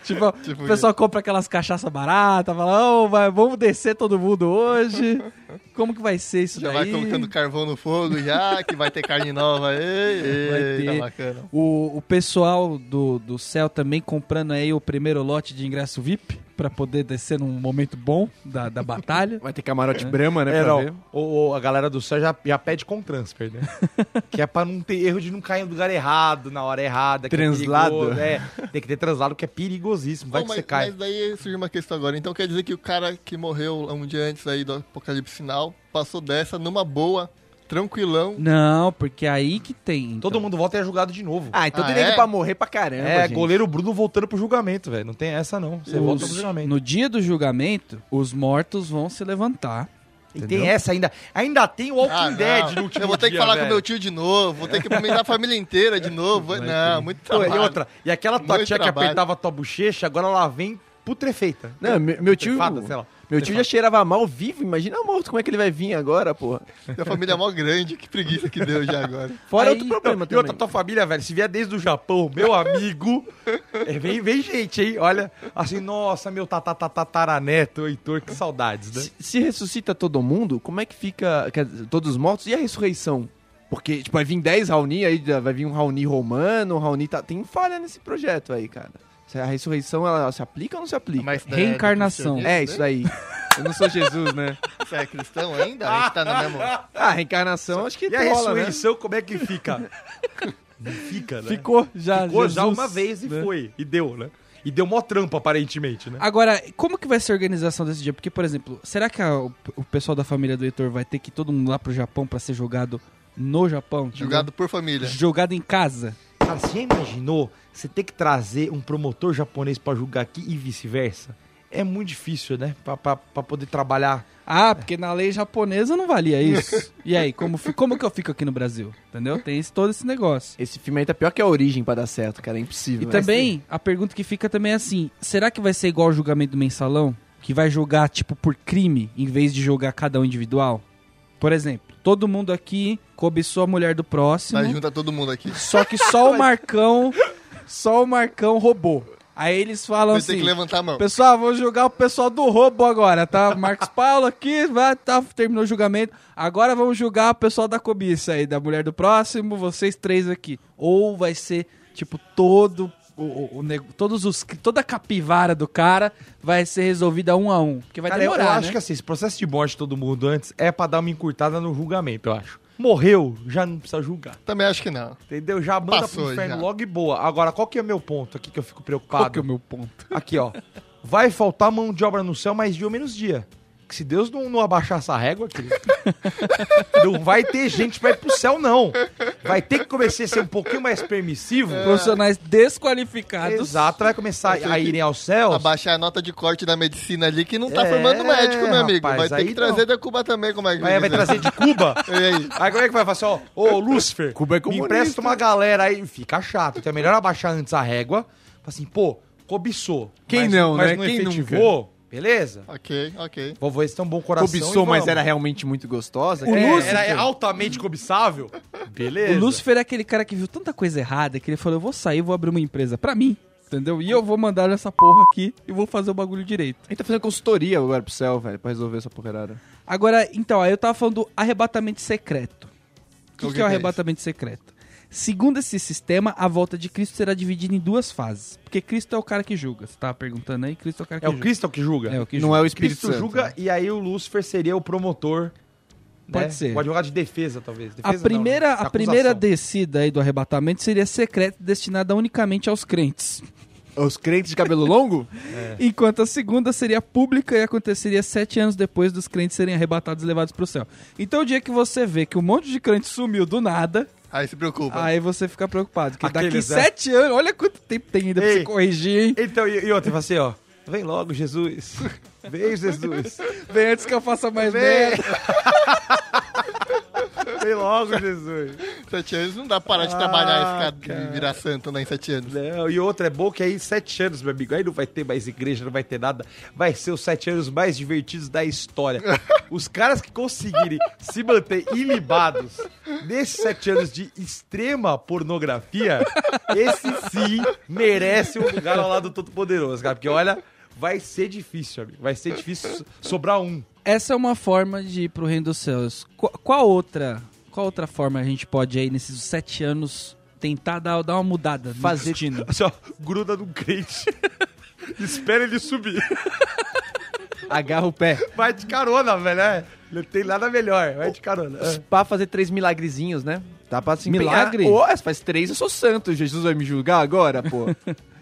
Tipo, Tipo o pessoal compra aquelas cachaça barata, fala, oh, vai, vamos descer todo mundo hoje. Como que vai ser isso Já daí? vai colocando carvão no fogo já, que vai ter carne nova. Ei, ei, Vai tá ter. bacana. O, o pessoal do, do céu também comprando aí o primeiro lote de ingresso VIP pra poder descer num momento bom da, da batalha. Vai ter camarote Brahma, né, É, pra não. ver. O, o- a galera do céu já, já pede com transfer, né? que é pra não ter erro de não cair no lugar errado, na hora errada. que é Translado. perigoso. É, tem que ter translado, que é perigosíssimo. Vai Bom, que mas, você cai. mas daí surge uma questão agora. Então quer dizer que o cara que morreu um dia antes aí do apocalipse final passou dessa numa boa, tranquilão. Não, porque aí que tem. então. Todo mundo volta e é julgado de novo. Ah, então Ah, tem nego é? pra morrer pra caramba, é, gente. goleiro Bruno voltando pro julgamento, velho. Não tem essa, não. Você Os- volta pro julgamento. no dia do julgamento, os mortos vão se levantar. E entendeu? tem essa ainda. Ainda tem o Walking Ah, Dead não. no último Eu vou ter que dia, falar velho. com meu tio de novo, vou ter que comentar a família inteira de novo. não, muito Pô, trabalho. e outra, e aquela tua Muito tia que trabalho. apertava a tua bochecha, agora ela vem putrefeita. Não, meu, meu tio... Putrefada, sei lá. Meu tio já cheirava mal vivo, imagina morto, como é que ele vai vir agora, porra? Minha família é mó grande, que preguiça que deu já agora. Fora Aí- outro problema E também. outra, tua família, velho, se vier desde o Japão, meu amigo, é, vem, vem gente, hein? Olha, assim, nossa, meu tatataraneto, Heitor, que saudades, né? Se, se ressuscita todo mundo, como é que fica quer dizer, todos os mortos e a ressurreição? Porque, tipo, vai vir 10 Raoni, aí vai vir um Raoni romano, um Raoni... Tá... Tem falha nesse projeto aí, cara. Se A ressurreição, ela se aplica ou não se aplica? Mas, né, Reencarnação. do É, cristianismo, isso né? aí. Eu não sou Jesus, né? Você é cristão ainda? A gente tá no mesmo... Ah, reencarnação, acho que E a rola, né? ressurreição, como é que fica? Não fica, né? Ficou já. Ficou já Jesus, uma vez e né? foi. E deu, né? E deu mó trampo, aparentemente, né? Agora, como que vai ser a organização desse dia? Porque, por exemplo, será que a- o, o pessoal da família do Heitor vai ter que ir todo mundo lá pro Japão pra ser jogado no Japão? entendeu? Julgado por família. Jogado em casa. Cara, você já imaginou você ter que trazer um promotor japonês pra julgar aqui e vice-versa? É muito difícil, né? Pra poder trabalhar. Ah, porque na lei japonesa não valia isso. E aí, como, como que eu fico aqui no Brasil? Entendeu? Tem esse- todo esse negócio. Esse filme aí tá pior que a origem pra dar certo, cara. É impossível. E também, a pergunta que fica também é assim: será que vai ser igual o julgamento do mensalão? Que vai julgar, tipo, por crime, em vez de julgar cada um individual? Por exemplo, todo mundo aqui cobiçou a mulher do próximo, Aí junta todo mundo aqui. só que só o Marcão, só o Marcão roubou. Aí eles falam Vai assim: ter que levantar a mão. Pessoal, vou julgar o pessoal do roubo agora, tá? Marcos Paulo aqui, vai, tá, terminou o julgamento. Agora vamos julgar o pessoal da cobiça aí, da mulher do próximo, vocês três aqui. Ou vai ser, tipo, todo o, o- o todos os, toda a capivara do cara vai ser resolvida um a um. Porque vai Cara, eu- demorar, eu, acho né? que assim, esse processo de morte de todo mundo antes é pra dar uma encurtada no julgamento, eu acho. Morreu, já não precisa julgar. Também acho que não. Entendeu? Já manda Passou, pro inferno já. logo e boa. Agora, qual que é o meu ponto aqui que eu fico preocupado? Qual que é o meu ponto? Aqui, ó. Vai faltar mão de obra no céu mais dia ou menos dia. Que se Deus não, não abaixar essa régua, querido, não vai ter gente pra ir pro céu, não. Vai ter que começar a ser um pouquinho mais permissivo. Profissionais desqualificados. Exato, vai começar a irem aos céus. Abaixar a nota de corte da medicina ali que não tá É, formando médico, meu amigo. rapaz, vai ter que trazer não. da Cuba também, como é que Vai, vai trazer de Cuba. E aí? Aí como é que vai falar assim, ó, ô Lúcifer, Cuba é me empresta uma galera aí. Fica chato, então é melhor abaixar antes a régua. Fala assim, pô, cobiçou. Quem mas, não, mas né? não Quem efetivou, beleza? Ok, ok. Vou ver se tem um bom coração Cobiçou, mas era realmente muito gostosa. O É, Lúcifer- era altamente cobiçável. Beleza. O Lúcifer é aquele cara que viu tanta coisa errada que ele falou: eu vou sair, vou abrir uma empresa pra mim. Entendeu? E eu vou mandar essa porra aqui e vou fazer o bagulho direito. A gente tá fazendo consultoria agora pro céu, velho, pra resolver essa porrada. Agora, então, aí eu tava falando do arrebatamento secreto. O que, que que é o que é arrebatamento secreto? Segundo esse sistema, a volta de Cristo será dividida em duas fases. Porque Cristo é o cara que julga. Você tava perguntando aí? Cristo é o cara que É o julga. Cristo que julga? É o que Não julga. é o Espírito Cristo Santo. julga né? e aí o Lúcifer seria o promotor. Pode né? ser. O advogado de defesa, talvez. A Defesa não, primeira, né? a primeira descida aí do arrebatamento seria secreta e destinada unicamente aos crentes. Os crentes de cabelo longo? Enquanto a segunda seria pública e aconteceria sete anos depois dos crentes serem arrebatados e levados pro céu. Então o dia que você vê que um monte de crente sumiu do nada, Aí se preocupa. aí você fica preocupado. Que daqui Aqueles, né? sete anos, olha quanto tempo tem ainda pra Ei. você corrigir, hein? Então, e, e outra, fala assim, ó. Vem logo, Jesus. Vem, Jesus. Vem antes que eu faça mais Vem. merda. Vem logo, Jesus. Sete anos não dá pra parar de trabalhar e ficar e virar santo, né, em sete anos. Não, e outra é bom que aí sete anos, meu amigo, aí não vai ter mais igreja, não vai ter nada. Vai ser os sete anos mais divertidos da história. Os caras que conseguirem se manter ilibados nesses sete anos de extrema pornografia, esse sim merece um lugar ao lado do Todo-Poderoso, cara. Porque olha, vai ser difícil, amigo. Vai ser difícil so- sobrar um. Essa é uma forma de ir pro reino dos céus. Qu- qual outra, qual outra forma a gente pode aí nesses sete anos tentar dar, dar uma mudada no Fazer- destino? Assim, ó, gruda num crente. Espera ele subir. Agarra o pé. Vai de carona, velho. É. Não tem nada melhor. Vai de carona. É. Pra fazer três milagrezinhos, né? Dá pra se empenhar. Milagre? Ô, se faz três, eu sou santo. Jesus vai me julgar agora, pô.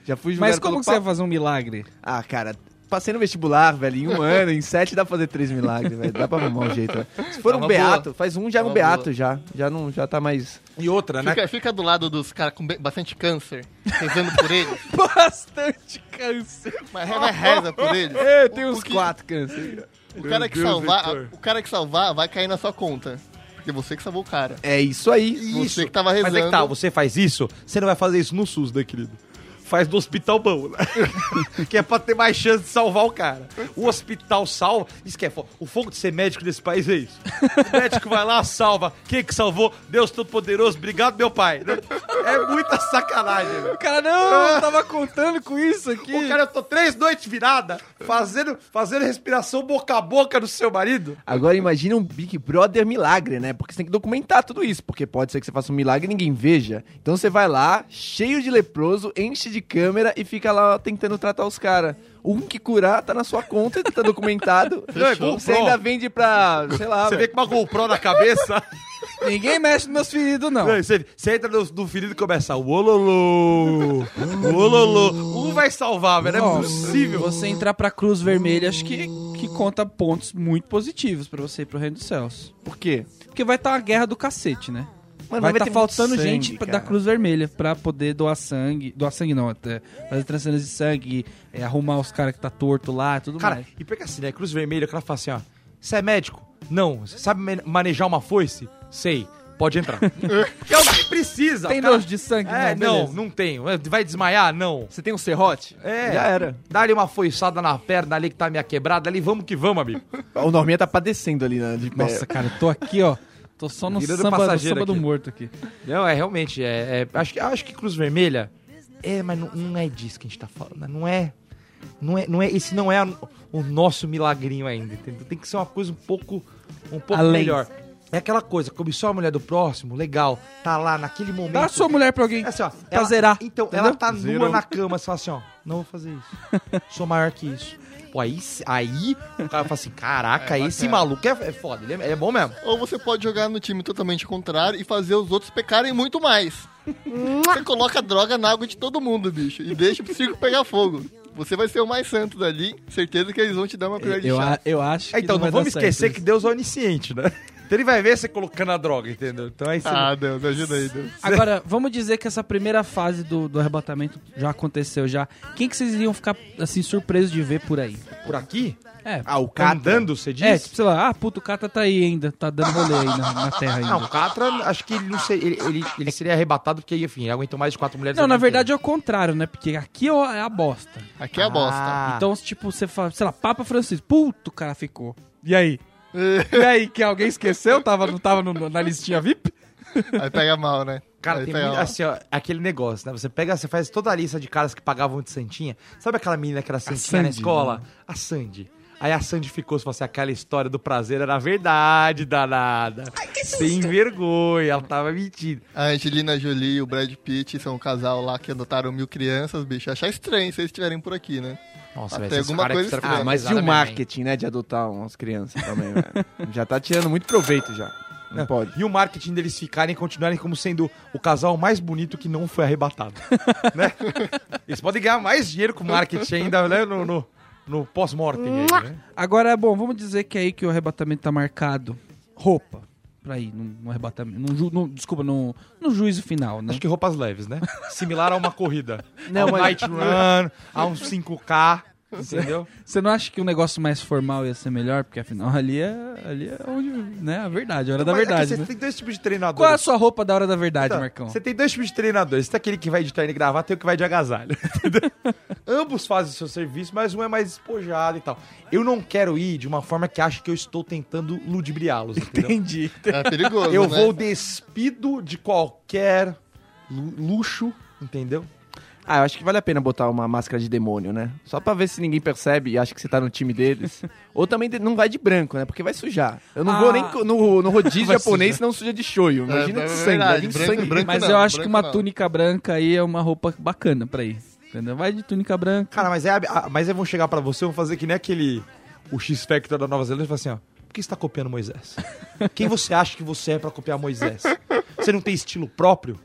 Já fui julgado Mas como que você vai fazer um milagre? Ah, cara, passei no vestibular, velho, em um ano, em sete dá pra fazer três milagres, velho. Dá pra arrumar um jeito, velho. Se for É um beato, boa. faz um já é um beato boa. já. Já não já tá mais. E outra, né? Fica, fica do lado dos caras com bastante câncer, rezando por eles. Bastante câncer. Mas mas reza por eles. É, tem uns que- quatro câncer. O cara que salvar, o cara que salvar vai cair na sua conta. Porque você que salvou o cara. É isso aí. Você que tava Mas rezando. é que tá, você faz isso, você não vai fazer isso no SUS, né, querido? Faz no hospital bom, né? que é pra ter mais chance de salvar o cara. O hospital salva. Isso que é fo- O fogo de ser médico nesse país é isso. O médico vai lá, salva. Quem que salvou? Deus Todo-Poderoso. Obrigado, meu pai. É muita sacanagem, velho. O cara, não, eu tava contando com isso aqui. O cara, eu tô três noites virada fazendo, fazendo respiração boca a boca no seu marido. Agora imagina um Big Brother milagre, né? Porque você tem que documentar tudo isso. Porque pode ser que você faça um milagre e ninguém veja. Então você vai lá, cheio de leproso, enche de câmera e fica lá tentando tratar os caras. Um que curar tá na sua conta, tá documentado. Não, é Você ainda vende pra, sei lá, Você vê com uma GoPro na cabeça. Ninguém mexe nos meus feridos, não. Não, Você, você entra no, no ferido e começa o ololô, ololô. Um vai salvar, velho. Não é possível. Você entrar pra Cruz Vermelha, acho que, que conta pontos muito positivos pra você ir pro Reino dos Céus. Por quê? Porque vai estar uma guerra do cacete, né? Mano, vai estar ter faltando sangue, gente pra- da cara. Cruz Vermelha pra poder doar sangue. Doar sangue não, até fazer transferência de sangue, é, arrumar os caras que tá torto lá tudo Cara, mais. e porque assim, né? Cruz Vermelha, o cara fala assim, ó. Você é médico? Não. Você sabe ma- manejar uma foice? Sei. Pode entrar. É o que precisa. Tem cara- nojo de sangue? É, não, beleza. não tenho. Vai desmaiar? Não. Você tem um serrote? É. Já era. Dá-lhe uma foiçada na perna ali que tá minha quebrada, ali vamos que vamos, amigo. O Norminha tá padecendo ali, né? De Nossa, cara, eu tô aqui, ó. Tô só no Virando samba, no passageiro samba do aqui. morto aqui. Não, é realmente, é, é- acho, que, acho que Cruz Vermelha, é, mas não, não é disso que a gente tá falando, né? não é, não é, não é, esse não é a- o nosso milagrinho ainda, entendeu? Tem que ser uma coisa um pouco, um pouco Além. melhor. É aquela coisa, cobiçou a mulher do próximo, legal, tá lá naquele momento. Dá a sua mulher pra alguém. É assim, ó, pra ela- zerar. Então, entendeu? ela tá nua Zerou. na cama, você fala assim, ó, não vou fazer isso. Sou maior que isso. Pô, aí, aí o cara fala assim, caraca, É esse maluco é, é foda, ele é, é bom mesmo. Ou você pode jogar no time totalmente contrário e fazer os outros pecarem muito mais. você coloca droga na água de todo mundo, bicho, e deixa o circo pegar fogo. Você vai ser o mais santo dali, certeza que eles vão te dar uma colher de Eu, chá. eu acho que É, então, não, vai vamos certo esquecer isso. que Deus é onisciente, né? Então ele vai ver você colocando a droga, entendeu? Então aí você. Ah, Deus, ajuda aí, Deus. Agora, vamos dizer que essa primeira fase do, do arrebatamento já aconteceu já. Quem que vocês iriam ficar, assim, surpresos de ver por aí? por aqui, É, Ah, o Catra. andando, você diz? é tipo, sei lá, ah, puto, o Cata tá aí ainda, tá dando rolê aí na, na terra ainda. Não, o Catra, acho que ele não seria, ele, ele, ele seria arrebatado porque, enfim, ele aguentou mais de quatro mulheres. Não, na verdade é o contrário, né? Porque aqui ó, é a bosta. Aqui é a bosta. Ah. Então, tipo, você fala, sei lá, Papa Francisco, puto, o cara ficou. E aí? e aí, que alguém esqueceu? Tava, não tava no- na listinha VIP? Aí pega mal, né? Cara, Aí tem muito, mal. assim, ó, aquele negócio, né? Você pega, você faz toda a lista de caras que pagavam de Santinha. Sabe aquela menina que era Santinha na Sandy, escola? né? A Sandy. Aí a Sandy ficou, se fosse aquela história do prazer, era verdade, danada. Sem vergonha, ela tava mentindo. A Angelina Jolie e o Brad Pitt são um casal lá que adotaram mil crianças, bicho. Achar estranho se eles estiverem por aqui, né? Nossa, Até velho, esses alguma coisa. Ah, mas e o marketing, né, de adotar umas crianças também, velho? Já tá tirando muito proveito já. Não, Não, pode. E o marketing deles ficarem e continuarem como sendo o casal mais bonito que não foi arrebatado. né? Eles podem ganhar mais dinheiro com marketing ainda, né? No, no, no pós-mortem. aí, Né? Agora, bom, vamos dizer que é aí que o arrebatamento tá marcado. Roupa. Pra ir no, no arrebatamento. No, ju- no- desculpa, no, no juízo final, né? Acho que roupas leves, né? Similar a uma corrida. Não, a um mas- night run, a um 5K, entendeu? Você não acha que um negócio mais formal ia ser melhor? Porque afinal ali é, ali é onde, né? A verdade, a hora da aqui verdade, Você né? tem dois tipos de treinadores. Qual é a sua roupa da hora da verdade, Então, Marcão? Você tem dois tipos de treinadores. Tem aquele que vai de terno e gravata e o que vai de agasalho. entendeu? Ambos fazem o seu serviço, mas um é mais despojado e tal. Eu não quero ir de uma forma que acha que eu estou tentando ludibriá-los? Entendi. É perigoso, Eu né? vou despido de qualquer lu- luxo, entendeu? Ah, eu acho que vale a pena botar uma máscara de demônio, né? Só pra ver se ninguém percebe e acha que você tá no time deles. Ou também de- não vai de branco, né? Porque vai sujar. Eu não Ah. vou nem co- no, no rodízio Vai japonês, senão suja de shoyu. Imagina É, de é sangue, verdade. vai vir Branco- sangue. branco- Mas não, eu acho que branco uma não. túnica branca aí é uma roupa bacana pra ir. Entendeu? Vai de túnica branca. Cara, mas, é, a- mas aí vão chegar pra você vão fazer que nem aquele... O X-Factor da Nova Zelândia e falar assim, ó... Por que você tá copiando Moisés? Quem você acha que você é pra copiar Moisés? Você não tem estilo próprio?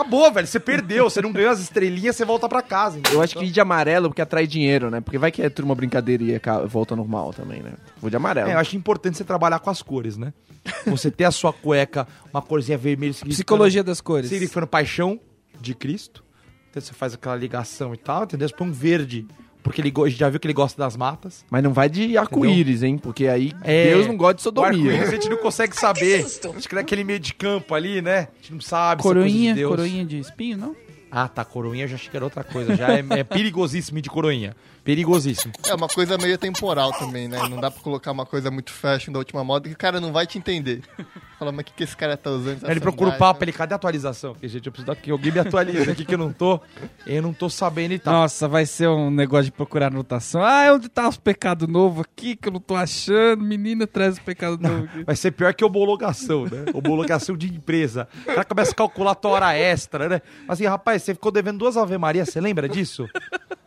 Acabou, velho. Você perdeu. Você não ganhou as estrelinhas, você volta pra casa. entendeu? Eu acho que ir de amarelo porque atrai dinheiro, né? Porque vai que é tudo uma brincadeira e aca- volta normal também, né? Vou de amarelo. É, eu acho importante você trabalhar com as cores, né? Você ter a sua cueca, uma corzinha vermelha... Psicologia das cores. significando paixão de Cristo. Então você faz aquela ligação e tal, entendeu? Você põe um verde, porque ele, go- a gente já viu que ele gosta das matas. Mas não vai de arco-íris, hein? Porque aí É, Deus não gosta de O sodomia. arco-íris a gente não consegue saber. Acho que naquele meio de campo ali, né? A gente não sabe se é Coroinha, coisa de Deus. coroinha de espinho, não? Ah, tá, coroinha eu já achei que era outra coisa. Já é, é perigosíssimo ir de coroinha. Perigosíssimo. É uma coisa meio temporal também, né? Não dá pra colocar uma coisa muito fashion da última moda que o cara não vai te entender. Fala, mas o que, que esse cara tá usando? Aí ele procura o papo, ele, cadê a atualização? Porque, gente, eu preciso que alguém me atualize aqui que eu não tô. Eu não tô sabendo e tal. Nossa, vai ser um negócio de procurar anotação. Ah, onde tá os pecados novos aqui que eu não tô achando? Menina, traz os pecados novos aqui. Vai ser pior que homologação, né? Homologação de empresa. O cara começa a calcular a tua hora extra, né? Assim, rapaz, você ficou devendo duas Ave Maria, você lembra disso?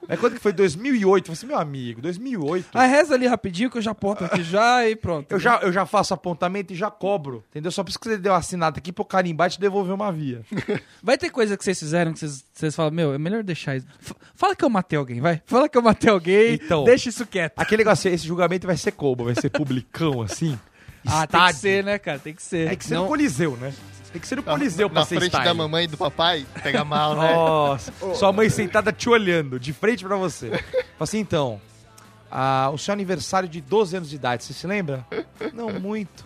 Aí quando que foi? 2008? Eu falei assim, meu amigo, 2008. Ah, reza ali rapidinho que eu já aponto aqui já e pronto. Eu já, eu já faço apontamento e já cobro, entendeu? Só preciso que você dê uma assinada aqui pro carimbar e te devolver uma via. Vai ter coisa que vocês fizeram que vocês, vocês falam, meu, é melhor deixar isso. F- Fala que eu matei alguém, vai. Fala que eu matei alguém, Então. deixa isso quieto. Aquele negócio, esse julgamento vai ser como? Vai ser publicão, assim? Ah, tem que Estádio. ser, né, cara? Tem que ser. É que ser no Coliseu, né? Tem que ser no Coliseu pra Na ser frente style. da mamãe e do papai, pega mal, né? Nossa, sua mãe sentada te olhando, de frente pra você. Fala assim, então, ah, o seu aniversário de 12 anos de idade, você se lembra? Não muito.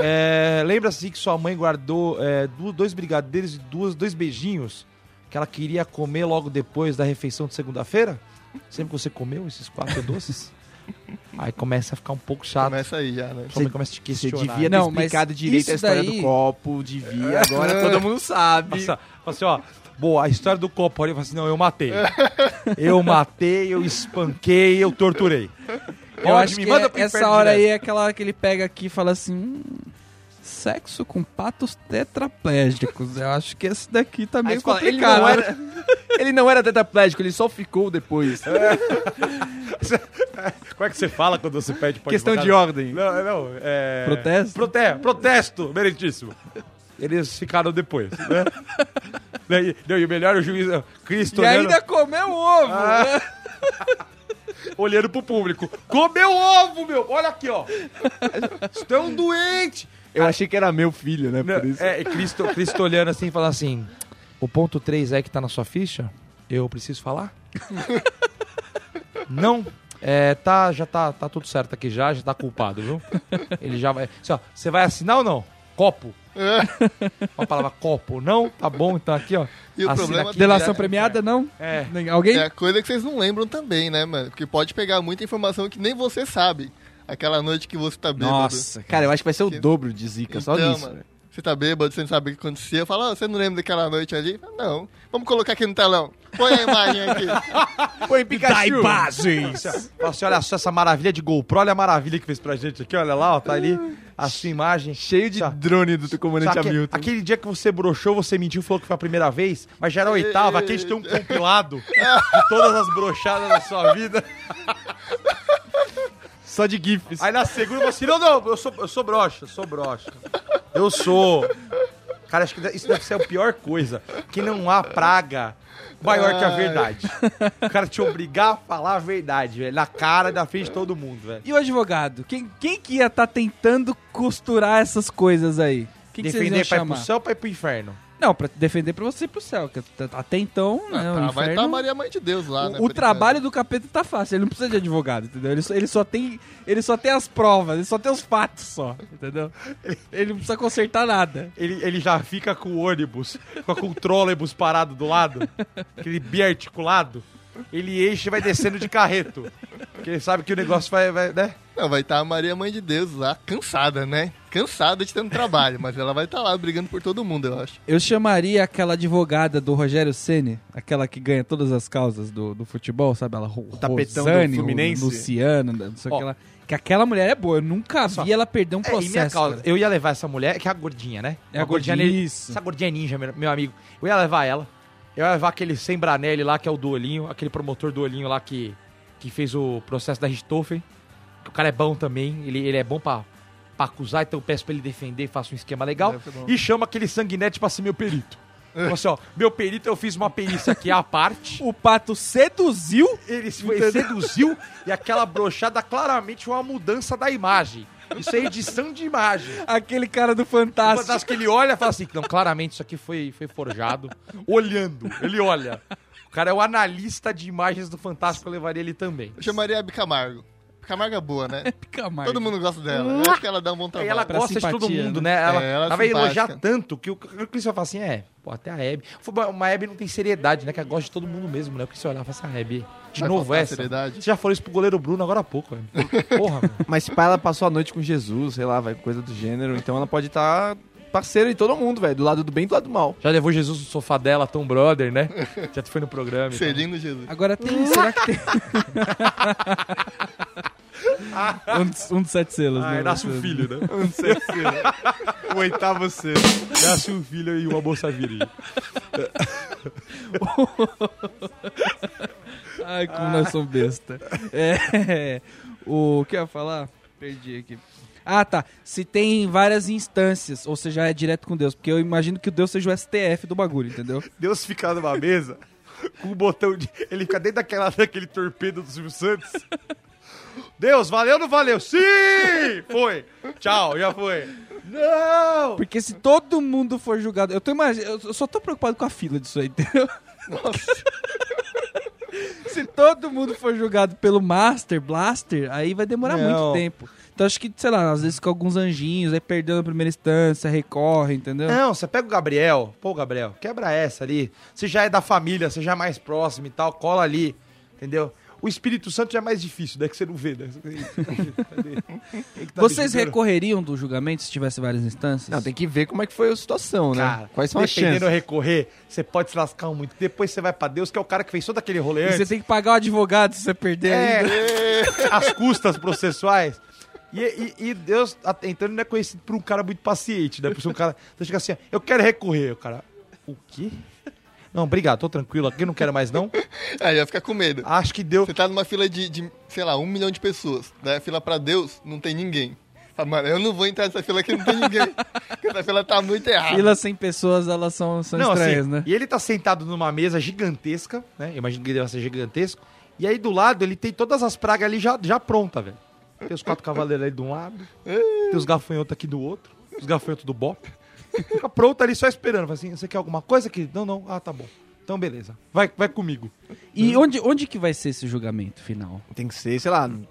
É, Lembra-se que sua mãe guardou é, dois brigadeiros e duas, dois beijinhos que ela queria comer logo depois da refeição de segunda-feira? Sempre que você comeu esses quatro doces? Aí começa a ficar um pouco chato. Começa aí já, né? Sua mãe começa a te Você questionar. devia ter Não, mas explicado direito a história daí- do copo, devia. Agora todo mundo sabe. Nossa, fala assim, ó. Boa, a história do copo. Aí eu falo assim, não, eu matei. Eu matei, eu espanquei, eu torturei. Eu acho me que manda pro essa hora aí direto. é aquela hora que ele pega aqui e fala assim... "Hum, Sexo com patos tetraplégicos. Eu acho que esse daqui tá Aí meio você fala, ele, complicado. não era, ele não era tetraplégico, ele só ficou depois. Como é que você fala quando você pede pra Questão de ordem. Não, não, é... Protesto? Prote protesto, meritíssimo. Eles ficaram depois, né? Daí- não, e o melhor, o juiz, Cristo E olhando, ainda comeu ovo. Ah. olhando pro público. Comeu ovo, meu! Olha aqui, ó. Estão doentes. Eu achei que era meu filho, né? Não, Por isso. É, Cristo, Cristo olhando assim e falando assim: O ponto 3 é que tá na sua ficha? Eu preciso falar? Não. É, tá, já tá, tá tudo certo aqui já, já tá culpado, viu? Ele já vai. Assim, ó, você vai assinar ou não? Copo. Uma palavra copo, não? Tá bom, então aqui, ó. E o problema aqui Delação direto. premiada, não? É. Alguém? é a coisa que vocês não lembram também, né, mano? Porque pode pegar muita informação que nem você sabe. Aquela noite que você tá bêbado. Nossa, Cara, eu acho que vai ser o dobro de zica, só Então, nisso. mano. Você tá bêbado, você não sabe o que aconteceu. Fala, "Ah, você não lembra daquela noite ali? Fala, Não. Vamos colocar aqui no telão. Põe a imagem aqui. Põe Pikachu. Fala assim, olha só essa maravilha de GoPro, olha a maravilha que fez pra gente aqui, olha lá, ó, tá ali a sua imagem. Cheio de drone do teu comandante que Hamilton. aquele dia que você broxou, você mentiu, falou que foi a primeira vez, mas já era a oitava, aqui a gente tem um compilado de todas as brochadas da sua vida. Só de GIFs. Aí na segunda você, não, não, eu sou, eu sou broxa, eu sou broxa. Eu sou. Cara, acho que isso deve ser a pior coisa, que não há praga maior que a verdade. O cara te obrigar a falar a verdade, velho, na cara, na frente de todo mundo, velho. E o advogado? Quem, quem que ia estar tentando costurar essas coisas aí? Quem que vocês Defender iam pra ir chamar? pro céu ou pra ir pro inferno? Não, pra defender pra você ir pro céu. que at- até então, né, o Tá, vai inferno- estar a Maria Mãe de Deus lá, né? o, o trabalho do capeta tá fácil, ele não precisa de advogado, entendeu? Ele só, ele só tem ele só tem as provas, ele só tem os fatos só, entendeu? Ele, não precisa consertar nada. Ele, ele já fica com o ônibus, fica com o trolebus parado do lado, aquele biarticulado. Ele enche e vai descendo de carreto. Porque ele sabe que o negócio vai, vai né? Não, vai estar a Maria Mãe de Deus lá, cansada, né? Cansada de tanto trabalho, mas ela vai estar lá brigando por todo mundo, eu acho. Eu chamaria aquela advogada do Rogério Ceni, aquela que ganha todas as causas do, do futebol, sabe? Ela, o tapetão do Rosane, Fluminense. o Luciano, não sei o que lá. Que aquela mulher é boa, eu nunca Só. vi ela perder um É, e minha processo. causa, cara. eu ia levar essa mulher, que é a gordinha, né? É a gordinha gordinha, isso. Essa gordinha ninja, meu, meu amigo. Eu ia levar ela. Eu ia levar aquele Sembranelli lá, que é o do olhinho, aquele promotor do olhinho lá que, que fez o processo da Richthofen. O cara é bom também, ele, ele é bom pra, pra acusar, então eu peço pra ele defender, faça um esquema legal. Ser bom. E chama aquele sanguinete pra ser meu perito. Fala assim, ó, meu perito, eu fiz uma perícia aqui à parte. O pato seduziu Ele foi, seduziu e aquela brochada claramente uma mudança da imagem. Isso é edição de imagem. aquele cara do O Fantástico. Fantástico que ele olha e fala assim: não, claramente isso aqui foi, foi forjado. Olhando, ele olha. O cara é o analista de imagens do Fantástico, eu levaria ele também. Eu chamaria a Bicamargo. Bicamargo é boa, né? Camargo. Todo mundo gosta dela. Eu acho que ela dá um bom E trabalho. ela Pra gosta de todo simpatia, mundo, né? né? Ela, É, ela é ela vai elogiar tanto que o, que o Chris vai falar assim: é, pô, até a Hebe. Uma Hebe não tem seriedade, né? Que ela gosta de todo mundo mesmo, né? O Chris vai olhar e fala assim: a Hebe, de Vai novo essa. seriedade? Você já falou isso pro goleiro Bruno agora há pouco, velho. Porra, mano. Mas se pá, ela passou a noite com Jesus, sei lá, vai coisa do gênero. Então ela pode estar parceira de todo mundo, velho. Do lado do bem e do lado do mal. Já levou Jesus no sofá dela, Tom Brother, né? Já foi no programa. e tal. Selinho Jesus. Agora tem. será que tem. um, dos, um dos sete selos. Ah, né? nasce um filho, né? o oitavo selo. Nasce um filho e uma moça vira. Ai, como nós somos besta. É, o que eu ia falar? Perdi aqui. Ah, tá. Se tem várias instâncias, ou seja, é direto com Deus. Porque eu imagino que o Deus seja o STF do bagulho, entendeu? Deus fica numa mesa com um botão de. Ele fica dentro daquela, daquele torpedo do Silvio Santos. Deus, valeu ou não valeu? Sim! Foi! Tchau, já foi. Não! Porque se todo mundo for julgado. Eu tô imaginando. Eu só tô preocupado com a fila disso aí, entendeu? Nossa. Se todo mundo for julgado pelo Master Blaster, aí vai demorar Não. muito tempo. Então acho que, sei lá, às vezes com alguns anjinhos, aí perdeu na primeira instância, recorre, entendeu? Não, você pega o Gabriel, pô, Gabriel, quebra essa ali. Você já é da família, você já é mais próximo e tal, cola ali, entendeu? O Espírito Santo já é mais difícil, né? Que você não vê, né? Tá Vocês recorreriam do julgamento se tivesse várias instâncias? Não, tem que ver como é que foi a situação, né? Cara, Quais são as dependendo chances? de recorrer, você pode se lascar muito. Depois você vai pra Deus, que é o cara que fez todo aquele rolê E você tem que pagar o advogado se você perder É, ainda. as custas processuais. E, e- e Deus, então, ele não é conhecido por um cara muito paciente, né? Por ser um cara. Você chega assim, eu quero recorrer. O cara, o quê? Não, obrigado, tô tranquilo aqui, não quero mais não. Aí vai ficar com medo. Acho que deu. Você tá numa fila de, de, sei lá, um milhão de pessoas. Daí a fila pra Deus, não tem ninguém. Fala, mano, eu não vou entrar nessa fila aqui, não tem ninguém. Porque essa fila tá muito errada. Fila sem pessoas, elas são, são Não, estranhas, assim, né? E ele tá sentado numa mesa gigantesca, né? Imagino que ele deve ser gigantesco. E aí do lado ele tem todas as pragas ali já, já pronta, velho. Tem os quatro cavaleiros ali de um lado, tem os gafanhotos aqui do outro, os gafanhotos do Bop. Fica pronto ali só esperando. Fala assim, você quer alguma coisa, querido? Não, não. Ah, tá bom. Então beleza. Vai, vai comigo. E onde, onde que vai ser esse julgamento final? Tem que ser, sei lá, no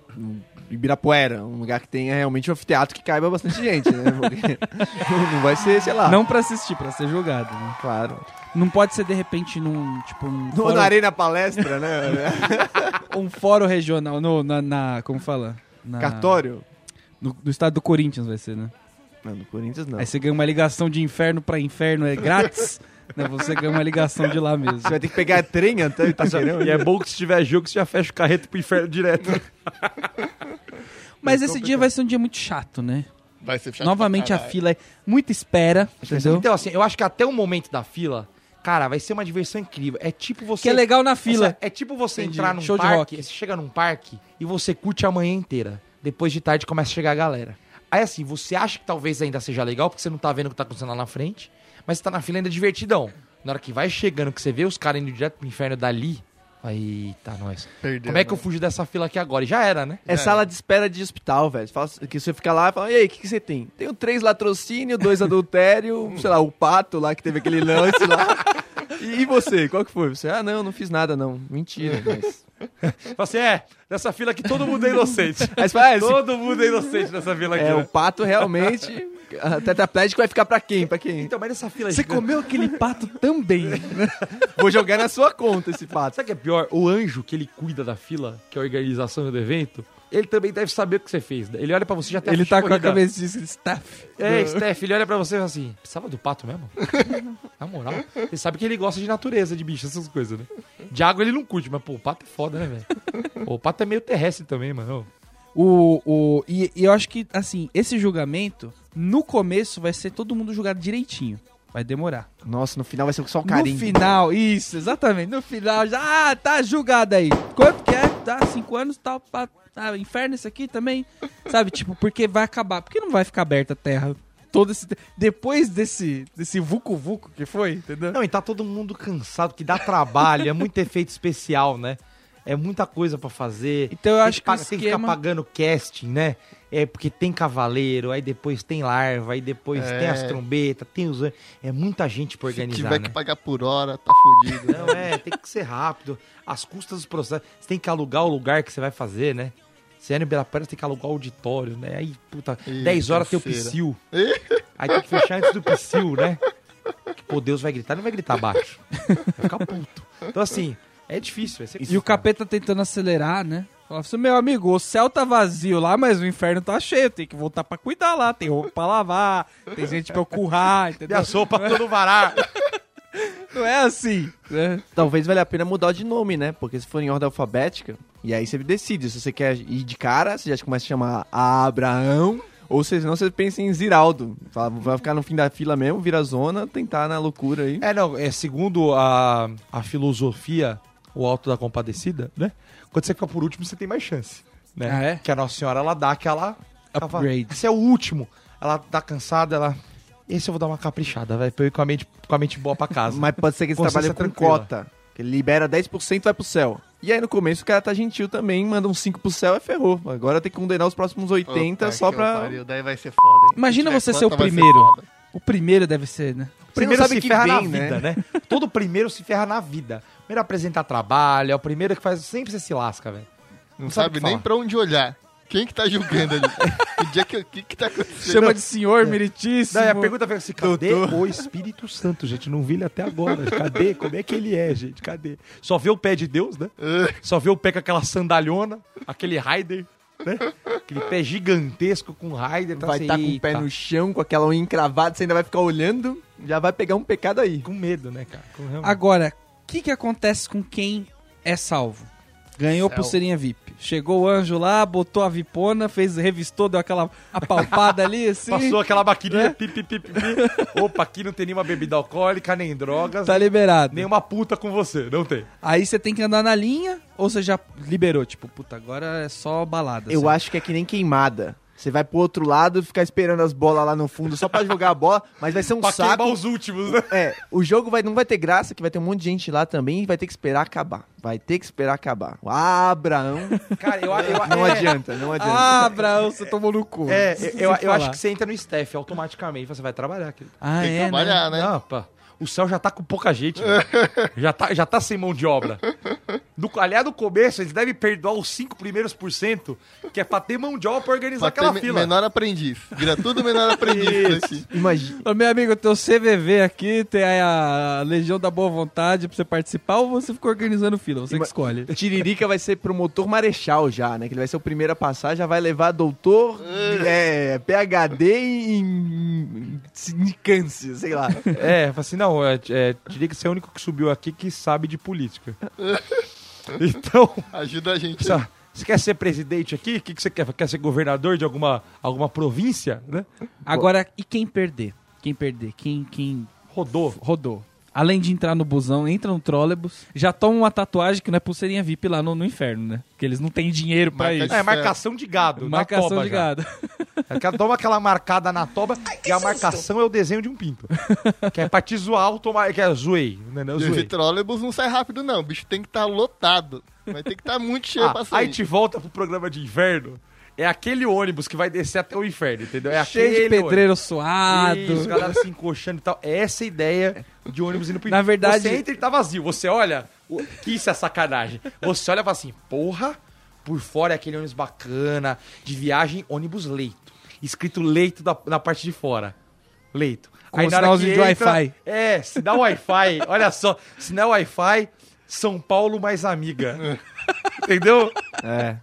Ibirapuera, um lugar que tenha realmente um anfiteatro que caiba bastante gente, né? Porque não vai ser, sei lá. Não pra assistir, pra ser julgado, né? Claro. Não pode ser, de repente, num, tipo, um No, fórum, na Arena Palestra, né? um fórum regional, no, na, na- como fala? Na- Cartório. No, no estado do Corinthians vai ser, né? Não, no Corinthians não. Aí você ganha uma ligação de inferno pra inferno, é grátis, né? Você ganha uma ligação de lá mesmo. Você vai ter que pegar trem até Itaquerão. E é bom que se tiver jogo, você já fecha o carreto pro inferno direto. Mas esse dia vai ser um dia muito chato, né? Vai ser chato Novamente pra a caralho. fila é muita espera, entendeu? Então, assim, eu acho que até o momento da fila, cara, vai ser uma diversão incrível. É tipo você. Que é legal na fila. Essa- É tipo você Entendi. entrar num Show de parque, rock. você chega num parque e você curte a manhã inteira. Depois de tarde começa a chegar a galera. Aí assim, você acha que talvez ainda seja legal, porque você não tá vendo o que tá acontecendo lá na frente, mas você tá na fila ainda divertidão. Na hora que vai chegando, que você vê os caras indo direto pro inferno dali, aí tá nós. Perdeu, Como é que eu né? fujo dessa fila aqui agora? E já era, né? É sala de espera de hospital, velho. Você fala- Que você fica lá e fala, e aí, o que, que você tem? Tenho três latrocínio, dois adultério, sei lá, o pato lá que teve aquele lance lá. E, você, qual que foi? Você, ah, não, não fiz nada, não. Mentira, mas... Fala assim, é, nessa fila aqui todo mundo é inocente. Aí você fala, ah, esse- todo mundo é inocente nessa fila aqui. é, né? o pato realmente... A tetraplégico vai ficar pra quem? Pra quem? Então, mas nessa fila Você gigante- comeu aquele pato também. Vou jogar na sua conta esse pato. Sabe o que é pior? O anjo que ele cuida da fila, que é a organização do evento, ele também deve saber o que você fez. Ele olha pra você e já tem Ele ficha tá com a cabeça de staff. É, Steph, ele olha pra você e fala assim: precisava do pato mesmo? Na moral. Ele sabe que ele gosta de natureza, de bicho, essas coisas, né? De água ele não curte, mas pô, o pato é foda, né, velho? Pô, O pato é meio terrestre também, mano. O, o, e, e eu acho que, assim, esse julgamento, no começo vai ser todo mundo julgado direitinho. Vai demorar. Nossa, no final vai ser só um carinho. No final, isso, exatamente. No final, já, ah, tá julgado aí. Quanto que é? Tá, cinco anos, tal, tá, inferno esse aqui também. Sabe, tipo, porque vai acabar. Porque não vai ficar aberta a terra todo esse... Depois desse, desse vucu-vucu que foi, entendeu? Não, e tá todo mundo cansado, que dá trabalho, é muito efeito especial, né? É muita coisa pra fazer. Então eu Tem acho que, pa- o tem que ficar esquema... pagando casting, né? É porque tem cavaleiro, aí depois tem larva, aí depois É. tem as trombetas, tem os. É muita gente pra Se organizar. tiver né? que pagar por hora, tá fudido. Não, é, tem que ser rápido. As custas dos processos. Você tem que alugar o lugar que você vai fazer, né? Se é no Ibirapuera, você tem que alugar o auditório, né? Aí, puta, Ih, 10 horas tem o psil. Aí tem que fechar antes do psil, né? Que, pô, Deus vai gritar, não vai gritar baixo. Vai ficar puto. Então, assim, é difícil. Ser E o capeta tentando acelerar, né? Fala assim, meu amigo, o céu tá vazio lá, mas o inferno tá cheio. Tem que voltar pra cuidar lá. Tem roupa pra lavar, tem gente pra eu currar, E entendeu? a sopa todo varar. Não é assim, né? Talvez valha a pena mudar de nome, né? Porque se for em ordem alfabética, e aí você decide. Se você quer ir de cara, você já começa a chamar Abraão. Ou se não, você pensa em Ziraldo. Vai ficar no fim da fila mesmo, vira zona, tentar na loucura aí. É, não, é segundo a, a filosofia, o alto da compadecida, né? Quando você fica por último, você tem mais chance. Né? Ah, é? Que a Nossa Senhora, ela dá aquela... ela Upgrade. Esse é o último. Ela tá cansada, ela... Esse eu vou dar uma caprichada, vai, pra eu ir com a mente, com a mente boa pra casa. Mas pode ser que você Consciência trabalhe com cota. Que ele libera 10% e vai pro céu. E aí no começo o cara tá gentil também, manda uns 5 pro céu e ferrou. Agora tem que condenar os próximos 80 Puta só pra. pariu, Daí vai ser foda, hein? Imagina você ser o primeiro. O primeiro deve ser, né? Primeiro sabe se que ferra na vem, né? vida, né? Todo primeiro se ferra na vida. Primeiro apresentar trabalho, é o primeiro que faz. Sempre você se lasca, velho. Não sabe o sabe que nem pra onde olhar. Quem que tá julgando ali? o dia que, o que que tá acontecendo? Chama de senhor meritíssimo. Daí a pergunta foi assim: cadê o Espírito Santo, gente? Não vi ele até agora. Cadê? Como é que ele é, gente? Cadê? Só vê o pé de Deus, né? Só vê o pé com aquela sandalhona, aquele Raider, né? Aquele pé gigantesco com Raider. Tá Vai assim, estar com o pé no chão, com aquela unha encravada, você ainda vai ficar olhando, já vai pegar um pecado aí. Com medo, né, cara? Com Agora, o que, que acontece com quem é salvo? Ganhou Céu. pulseirinha VIP. Chegou o anjo lá, botou a vipona, fez, revistou, deu aquela apalpada ali, assim. Passou aquela maquininha, Né? pi, pi, pi, pi, pi. Opa, aqui não tem nenhuma bebida alcoólica, nem drogas, Tá liberado. nenhuma puta com você. Não tem. Aí você tem que andar na linha, ou você já liberou? Tipo, puta, agora é só balada. Eu assim. acho que é que nem queimada. Você vai pro outro lado, ficar esperando as bolas lá no fundo só pra jogar a bola, mas vai ser um Pra saco. os últimos, né? É, o jogo vai, não vai ter graça, que vai ter um monte de gente lá também e vai ter que esperar acabar. Vai ter que esperar acabar. Ah, Abraão. Cara, eu, eu, Não é, adianta, não adianta. Ah, Abraão, você tomou no cu. É, eu, eu, eu acho que você entra no staff automaticamente. Você vai trabalhar, querido. Ah, Tem que é, né? trabalhar, né? Não, pá. O céu já tá com pouca gente, né? já, tá, já tá sem mão de obra. No, aliás, no começo, eles devem perdoar os 5 primeiros por cento, que é pra ter mão de obra pra organizar Pra aquela me- fila. menor aprendiz. Vira tudo menor aprendiz. Imagina. Ô, meu amigo, tem o CVV aqui, tem a Legião da Boa Vontade pra você participar, ou você ficou organizando fila? Você que escolhe. Tiririca vai ser promotor marechal já, né? Que ele vai ser o primeiro a passar, já vai levar doutor, é, PHD em sindicância, sei lá. É, fala assim, não, é, é, diria que você é o único que subiu aqui que sabe de política. então, Ajuda a gente. você você quer ser presidente aqui? O que, que você quer? Quer ser governador de alguma, alguma província, né? Agora, e quem perder? Quem perder? Quem, quem Rodou. rodou? Além de entrar no busão, entra no trólebus, já toma uma tatuagem que não é pulseirinha VIP lá no, no inferno, né? Porque eles não têm dinheiro pra Marca isso. É, marcação de gado. na Marcação toba de já. gado. É que toma aquela marcada na toba e a marcação é o desenho de um pinto. que é pra te zoar automa- que é zoei, né? Não, E zoei. esse trólebus não sai rápido, não. O bicho tem que estar lotado. Vai ter que estar muito cheio Ah, pra sair. aí te volta pro programa de inverno. É aquele ônibus que vai descer até o inferno, entendeu? É Cheio de pedreiro ônibus. suado. Isso, galera se encoxando e tal. É essa ideia de ônibus indo pro Na verdade- Você entra e tá vazio. Você olha. Que isso é sacanagem. Você olha e fala assim, porra, por fora é aquele ônibus bacana, de viagem, ônibus leito. Escrito leito da- na parte de fora. Leito. Com o sinalzinho de Wi-Fi. É, se dá Wi-Fi, olha só, se não é Wi-Fi, São Paulo mais amiga. Entendeu? É.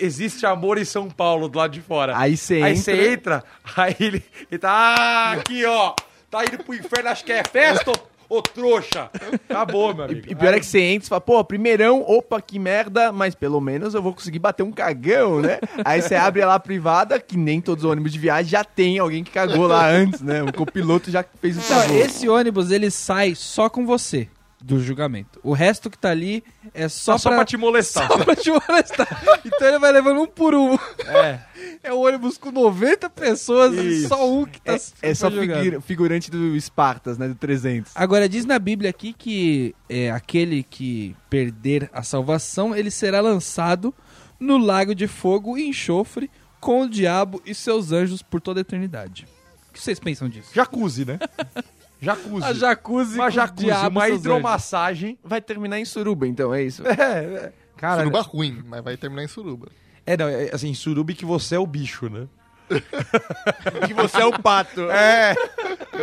Existe amor em São Paulo do lado de fora. Aí você Aí entra. você entra, aí ele, ele tá. Ah, aqui ó. Tá indo pro inferno, acho que é festa, ô, ô trouxa. Acabou, meu amigo. E pior Aí- é que você entra e fala, pô, primeirão, opa, que merda, mas pelo menos eu vou conseguir bater um cagão, né? Aí você abre lá a privada, que nem todos os ônibus de viagem já tem alguém que cagou lá antes, né? O copiloto já fez o cagou. esse ônibus, ele sai só com você do julgamento. O resto que tá ali é só, Só, só pra, pra te molestar. só pra te molestar. Então ele vai levando um por um. É. É um ônibus com 90 pessoas e Isso. só um que tá É, é só figu- figurante do Espartas, né? Do 300. Agora, diz na Bíblia aqui que é, aquele que perder a salvação, ele será lançado no lago de fogo e enxofre com o diabo e seus anjos por toda a eternidade. O que vocês pensam disso? Jacuzzi, né? Jacuzzi. A jacuzzi uma jacuzzi, diabo uma hidromassagem. Vai terminar em Suruba, então, é isso? É, é. Cara, Suruba ruim, mas vai terminar em suruba. é, não, é assim, surubi que você é o bicho, né? que você é o pato. É,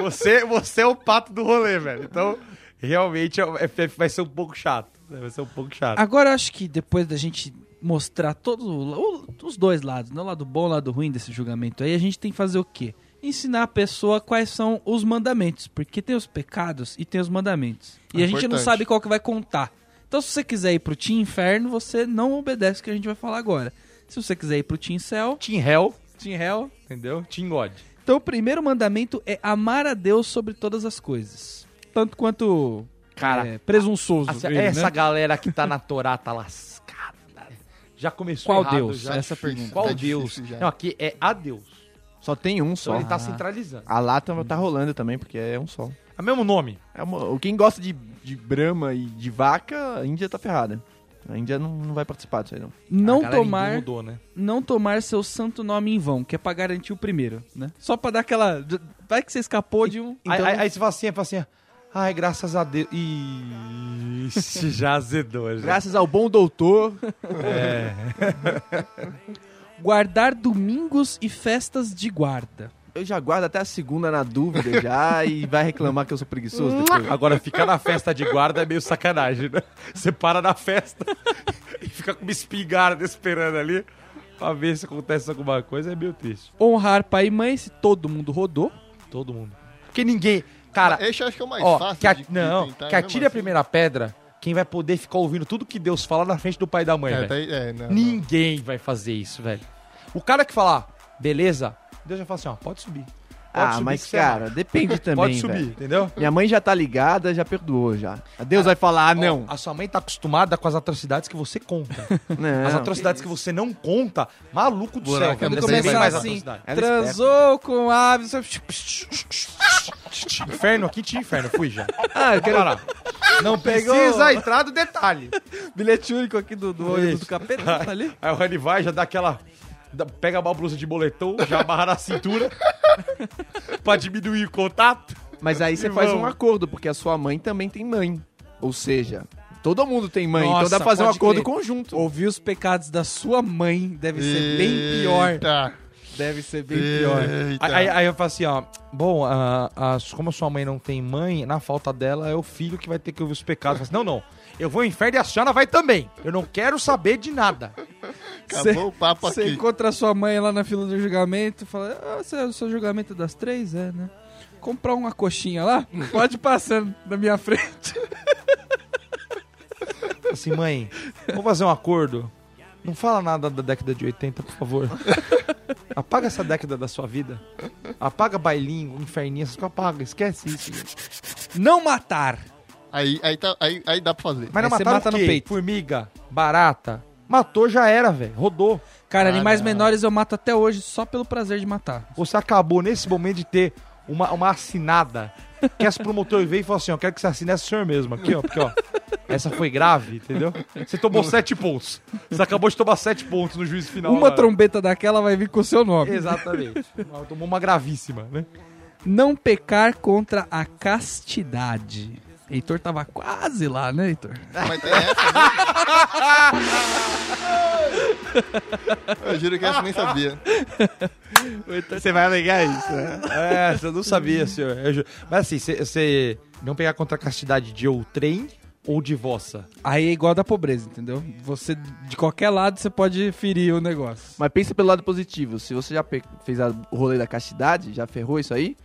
você, você é o pato do rolê, velho. Então, realmente, é- é- vai ser um pouco chato. né? Vai ser um pouco chato. Agora eu acho que depois da gente mostrar todos os dois lados, né? o lado bom e o lado ruim desse julgamento aí, a gente tem que fazer o quê? Ensinar a pessoa quais são os mandamentos, porque tem os pecados e tem os mandamentos. E É a gente não importante. sabe qual que vai contar. Então se você quiser ir pro Team Inferno, você não obedece o que a gente vai falar agora. Se você quiser ir pro Team Céu, Team Hell, Team Hell. entendeu? Team God. Então o primeiro mandamento é amar a Deus sobre todas as coisas. Tanto quanto Cara, é, presunçoso. Assim, ele, essa né? galera que tá na Torá tá lascada. Já começou Qual errado, Deus? Já. Essa difícil. pergunta. Qual Tá Deus? Não, aqui é a Deus. Só tem um Então só. ele tá Ah. centralizando. A lata tá rolando também, porque é um só. É o mesmo nome. É uma- Quem gosta de, de brama e de vaca, a Índia tá ferrada. A Índia não, não vai participar disso aí, não. Não tomar, Mudou, né? não tomar seu santo nome em vão, que é pra garantir o primeiro, né? Só pra dar aquela... Vai que você escapou de um... Aí, Então- aí, aí você fala assim, fala assim, ai, graças a Deus. Ixi, já azedou, já. Graças ao bom doutor. É. Guardar domingos e festas de guarda. Eu já guardo até a segunda na dúvida já e vai reclamar que eu sou preguiçoso depois. Agora, ficar na festa de guarda é meio sacanagem, né? Você para na festa e fica com uma espingarda esperando ali pra ver se acontece alguma coisa, é meio triste. Honrar pai e mãe, se todo mundo rodou. Todo mundo. Porque ninguém. Cara, Esse eu acho que é o mais ó, fácil que a- de de não, tentar, que mesmo atire a assim. primeira pedra, quem vai poder ficar ouvindo tudo que Deus fala na frente do pai e da mãe, É, tá aí- é, não, não. Ninguém vai fazer isso, velho. O cara que falar, beleza, Deus vai falar assim, ó, pode subir. Pode Ah, mas que você cara, é depende também, Pode subir, velho. entendeu? Minha mãe já tá ligada, já perdoou já. Deus vai falar, ah, não. Ó, a sua mãe tá acostumada com as atrocidades que você conta. não. As atrocidades que você não conta, maluco do Buraco, céu. Quando é mais assim, transou com aves... Inferno aqui tinha inferno, fui já. Ah, eu quero... Parar. Não Pegou- precisa entrar no detalhe. Bilhete único aqui do, do olho do capeta, tá ali. Aí o Rani vai, já dá aquela. Pega uma blusa de boletom, já amarra na cintura pra diminuir o contato. Mas aí você faz um acordo, porque a sua mãe também tem mãe. Ou seja, todo mundo tem mãe, Nossa, então dá pra fazer um pode acordo crer. conjunto. Ouvir os pecados da sua mãe deve ser bem pior. Eita. Deve ser bem pior. Eita. Aí, aí- aí eu falo assim, ó. Bom, a, a- como a sua mãe não tem mãe, na falta dela é o filho que vai ter que ouvir os pecados. Eu falo assim, não, não. Eu vou ao inferno e a senhora vai também. Eu não quero saber de nada. Acabou o papo Você aqui. encontra a sua mãe lá na fila do julgamento fala: ah, você- o seu julgamento é das três? É, né? Comprar uma coxinha lá? Pode ir passando na minha frente. Assim, mãe, vamos fazer um acordo. Não fala nada da década de 80, por favor. Apaga essa década da sua vida. Apaga bailinho, inferninho, essas coisas apaga. Esquece isso. gente. Não matar. Aí, aí, tá, aí, aí dá pra fazer. Mas não Aí você mataram mata o no peito. Formiga, barata. Matou, já era, velho. Rodou. Cara, Ah, animais não. menores eu mato até hoje só pelo prazer de matar. Você acabou nesse momento de ter uma, uma assinada. Que esse promotor veio e falou assim: ó, quero que você assine essa senhor mesmo. Aqui, ó, porque, ó. Essa foi grave, entendeu? Você tomou sete pontos. Você acabou de tomar sete pontos no juízo final. Uma agora. trombeta daquela vai vir com o seu nome. Exatamente. Tomou uma gravíssima, né? Não pecar contra a castidade. Heitor tava quase lá, né, Heitor? Mas tem essa, né? Eu juro que essa eu nem sabia. Você vai alegar isso, né? É, você não sabia, senhor. Eu ju- Mas assim, você- não pegar contra a castidade de outrem ou de vossa. Aí é igual da pobreza, entendeu? Você, de qualquer lado, você pode ferir o negócio. Mas pensa pelo lado positivo. Se você já fez a- o rolê da castidade, já ferrou isso aí,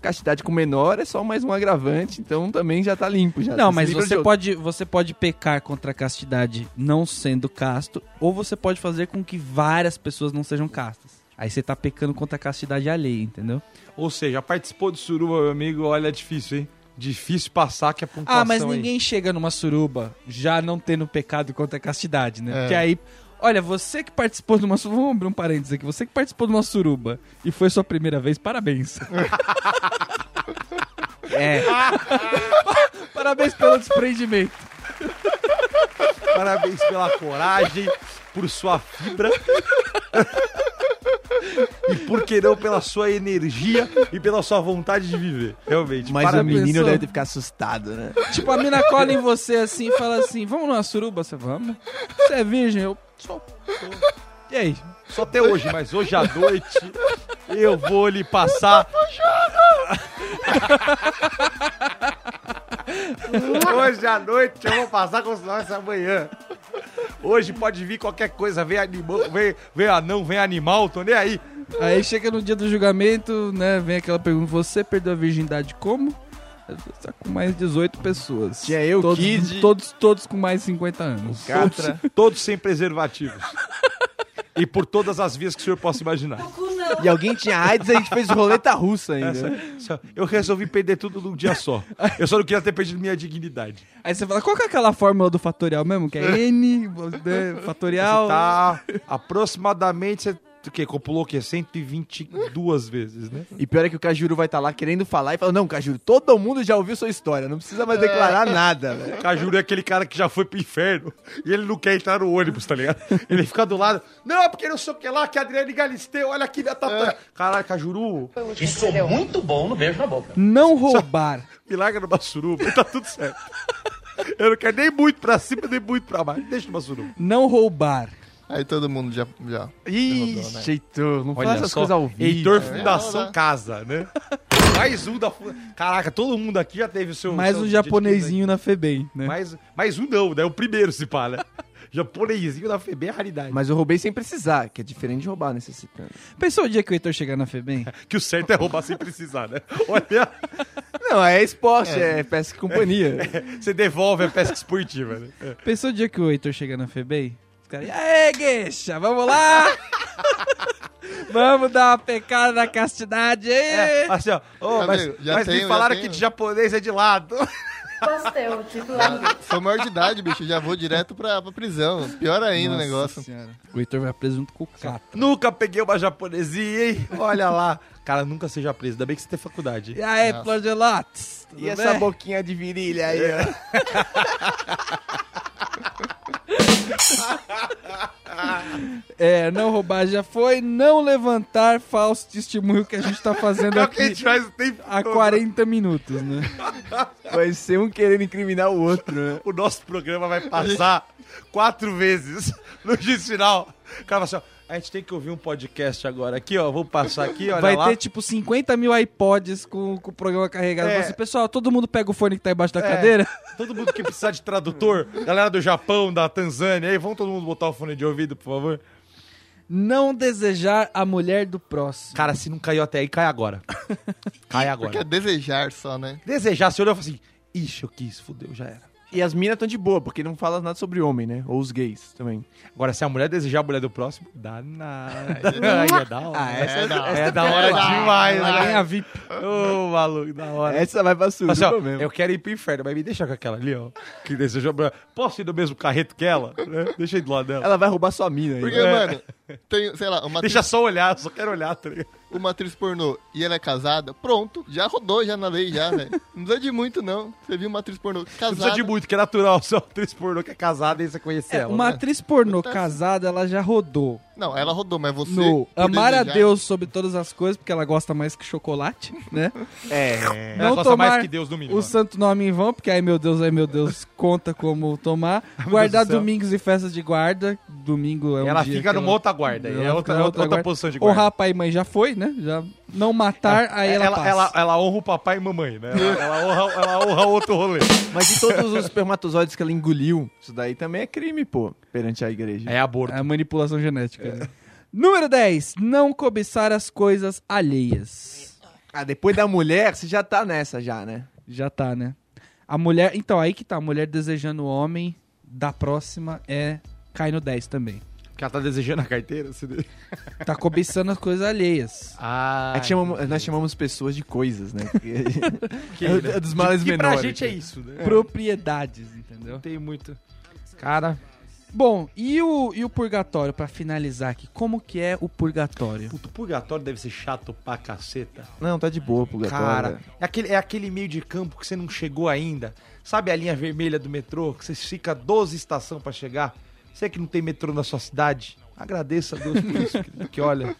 castidade com menor é só mais um agravante, então também já tá limpo. Já. Não, mas você pode, você pode pecar contra a castidade não sendo casto, ou você pode fazer com que várias pessoas não sejam castas. Aí você tá pecando contra a castidade alheia, entendeu? Ou seja, participou de suruba, meu amigo, olha, é difícil, hein? Difícil passar que é pontuação Ah, mas aí. ninguém chega numa suruba já não tendo pecado contra a castidade, né? É. Porque aí, olha, você que participou de uma suruba, vamos abrir um parênteses aqui, você que participou de uma suruba e foi sua primeira vez, parabéns. é. parabéns pelo desprendimento. Parabéns pela coragem, por sua fibra. e por que não pela sua energia e pela sua vontade de viver. Realmente. Mas o menino deve ter ficado assustado, né? Tipo, a mina cola em você assim e fala assim: Vamos numa suruba? Você vamos? Você é virgem? Eu sou. E aí? Só até hoje, mas hoje à noite eu vou lhe passar. hoje à noite eu vou passar com nós essa manhã. Hoje pode vir qualquer coisa, vem animal, vem, vem anão, vem animal, tô nem aí. Aí chega no dia do julgamento, né? Vem aquela pergunta: Você perdeu a virgindade como? Você tá com mais 18 pessoas. Tinha eu, todos, Kid. Todos, todos com mais 50 anos. Todos, todos sem preservativos. E por todas as vias que o senhor possa imaginar. E alguém tinha AIDS e a gente fez roleta russa ainda. Essa- Eu resolvi perder tudo num dia só. Eu só não queria ter perdido minha dignidade. Aí você fala: Qual que é aquela fórmula do fatorial mesmo? Que é N, fatorial. Tá aproximadamente. Você o quê? Copulou o quê? 122 vezes, né? E pior é que o Cajuru vai estar lá querendo falar e fala: Não, Cajuru, todo mundo já ouviu sua história, não precisa mais declarar nada, velho. Cajuru é aquele cara que já foi pro inferno e ele não quer entrar no ônibus, tá ligado? Ele fica do lado. Não, porque não sei o que lá, que a Adriane Galisteu, olha aqui minha tatuagem. Caralho, Cajuru, E sou muito bom no beijo na boca. Não roubar. milagre no Bassuruba, tá tudo certo. Eu não quero nem muito pra cima, nem muito pra baixo. Deixa no Bassuruba. Não roubar. Aí todo mundo já. já Ixi, Heitor, não fala Olha essas coisas ao vivo. Heitor É, Fundação né? Casa, né? Mais um da... Caraca, todo mundo aqui já teve o seu... Mais seu um de japonesinho na FEBEM, né? Mais, mais um não, né? O primeiro se pá, né? Japonesinho da FEB é raridade. Mas eu roubei sem precisar, que é diferente de roubar necessitando. Pensou o dia que o Heitor chegar na FEBEM? Que o certo é roubar sem precisar, né? Olha, Não, é esporte, é, pesca e companhia. você devolve a pesca esportiva, né? É. Pensou o dia que o Heitor chegar na FEBEM? Os caras, e aí, gueixa, vamos lá? vamos dar uma pecada na castidade aí? É, assim, ó. Tá mas? Já mas tenho, me falaram que de japonês é de lado. Pastel, tipo lá. Sou maior de idade, bicho. Já vou direto pra, pra prisão. Pior ainda o Nossa negócio. Senhora. O Heitor vai preso junto com o Cato. nunca peguei uma japonesinha, hein? Olha lá. Cara, nunca seja preso. Ainda bem que você tem faculdade. E aí? Tudo E essa bem? boquinha de virilha aí, ó. É, não roubar já foi. Não levantar falso testemunho que a gente tá fazendo É aqui há todo. 40 minutos, né? Vai ser um querendo incriminar o outro, né? O nosso programa vai passar quatro vezes no juízo final. O cara fala assim, ó, a gente tem que ouvir um podcast agora aqui, ó. Vou passar aqui, olha Vai lá. ter tipo 50 mil iPods com, com o programa carregado. É. Assim, pessoal, todo mundo pega o fone que tá embaixo da cadeira. Todo mundo que precisar de tradutor, galera do Japão, da Tanzânia, aí, vamos todo mundo botar o fone de ouvido, por favor. Não desejar a mulher do próximo. Cara, se não caiu até aí, cai agora. Cai agora. Porque é desejar só, né? Desejar, você olhou e falou assim, ixi, eu quis, fudeu, já era. E as minas estão de boa, porque não fala nada sobre homem, né? Ou os gays também. Agora, se a mulher desejar a mulher do próximo, dá nada. Aí é da hora. Ah, essa, da hora. é da hora demais, Ela ganha né? VIP. Ô, maluco, da hora. essa vai pra Assim, ó, suruba mesmo. eu quero ir pro inferno, mas me deixa com aquela ali, ó. Que deseja. Posso ir no mesmo carreto que ela? Né? Deixa aí do lado dela. Ela vai roubar sua mina aí. Porque, É. mano, tem, sei lá, uma Deixa só olhar, eu só quero olhar, tá ligado? Uma atriz pornô e ela é casada, pronto, já rodou já na lei, já, velho. Não precisa de muito, não. Você viu uma atriz pornô Não casada. precisa de muito, que é natural. Só atriz pornô que é casada e você conhece É, ela. uma né? atriz pornô Tá- casada, ela já rodou Não, ela rodou, mas você. no amar a desejar- Deus sobre todas as coisas, porque ela gosta mais que chocolate, né? É. Ela não gosta tomar mais que Deus no mínimo. o santo nome em vão, porque ai meu Deus, ai meu Deus, conta como tomar. Guardar do céu. domingos e festas de guarda. Domingo é um ela dia fica que numa ela- outra guarda. ela É outra, outra, outra guarda. posição de guarda. Honrar pai e mãe já foi, né? Já não matar, aí ela, ela, passa. ela, ela honra o papai e mamãe, né? Ela, ela honra, ela honra outro rolê. Mas de todos os espermatozoides que ela engoliu, isso daí também é crime, pô, perante a igreja. É aborto. É a manipulação genética. Né? Número 10. Não cobiçar as coisas alheias. Ah, depois da mulher, você já tá nessa já, né? Já tá, né? A mulher. Então, aí que tá. A mulher desejando o homem da próxima é. Cai no 10 também. Que ela tá desejando a carteira? Você... Tá cobiçando as coisas alheias. Ah, É que chamamos- nós chamamos pessoas de coisas, né? Que, é, o- é dos males que menores. pra gente é isso, né? Propriedades, entendeu? Não tem muito... Cara, Bom, e o, e o purgatório, pra finalizar aqui? Como que é o purgatório? puto, purgatório deve ser chato pra caceta. Não, tá de boa, purgatório. Cara, é aquele, é aquele meio de campo que você não chegou ainda. Sabe a linha vermelha do metrô? Que você fica 12 estações pra chegar? Você que não tem metrô na sua cidade? Agradeça a Deus por isso. Que, que olha,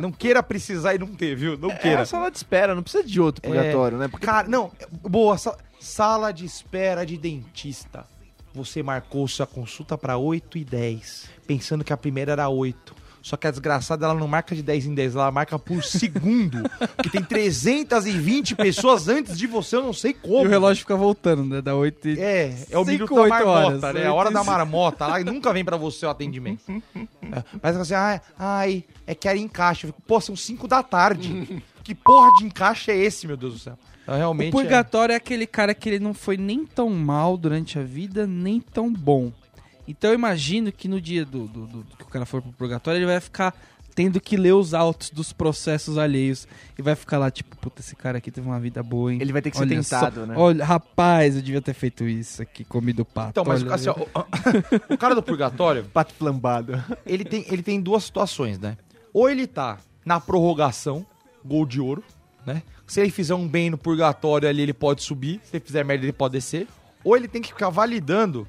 não queira precisar e não ter, viu? Não É queira. a sala de espera, não precisa de outro purgatório, né? Porque Cara, não, boa, sa- sala de espera de dentista. Você marcou sua consulta pra 8 e 10, pensando que a primeira era 8. Só que a desgraçada, ela não marca de 10 em 10, ela marca por segundo. que tem 320 pessoas antes de você, eu não sei como. E o relógio fica voltando, né? Da 8 e... É, é o minuto da marmota, horas, né? A hora da marmota lá e nunca vem pra você o atendimento. É, Mas assim, ai, ai, é que era encaixe. Eu fico, Pô, são 5 da tarde. que porra de encaixe é esse, meu Deus do céu? Então, O realmente. é- purgatório é... aquele cara que ele não foi nem tão mal durante a vida, nem tão bom. Então eu imagino que no dia do, do- do- que o cara for pro purgatório, ele vai ficar tendo que ler os autos dos processos alheios. E vai ficar lá, tipo, puta, esse cara aqui teve uma vida boa, hein? ele vai ter que ser Olha tentado, só, né? Olha, rapaz, eu devia ter feito isso aqui, comido pato. Então, mas olha, assim, ó, o, o cara do purgatório, Pato flambado. ele tem, ele tem duas situações, né? Ou ele tá na prorrogação, gol de ouro, né? Se ele fizer um bem no purgatório ali, ele pode subir. Se ele fizer merda, ele pode descer. Ou ele tem que ficar validando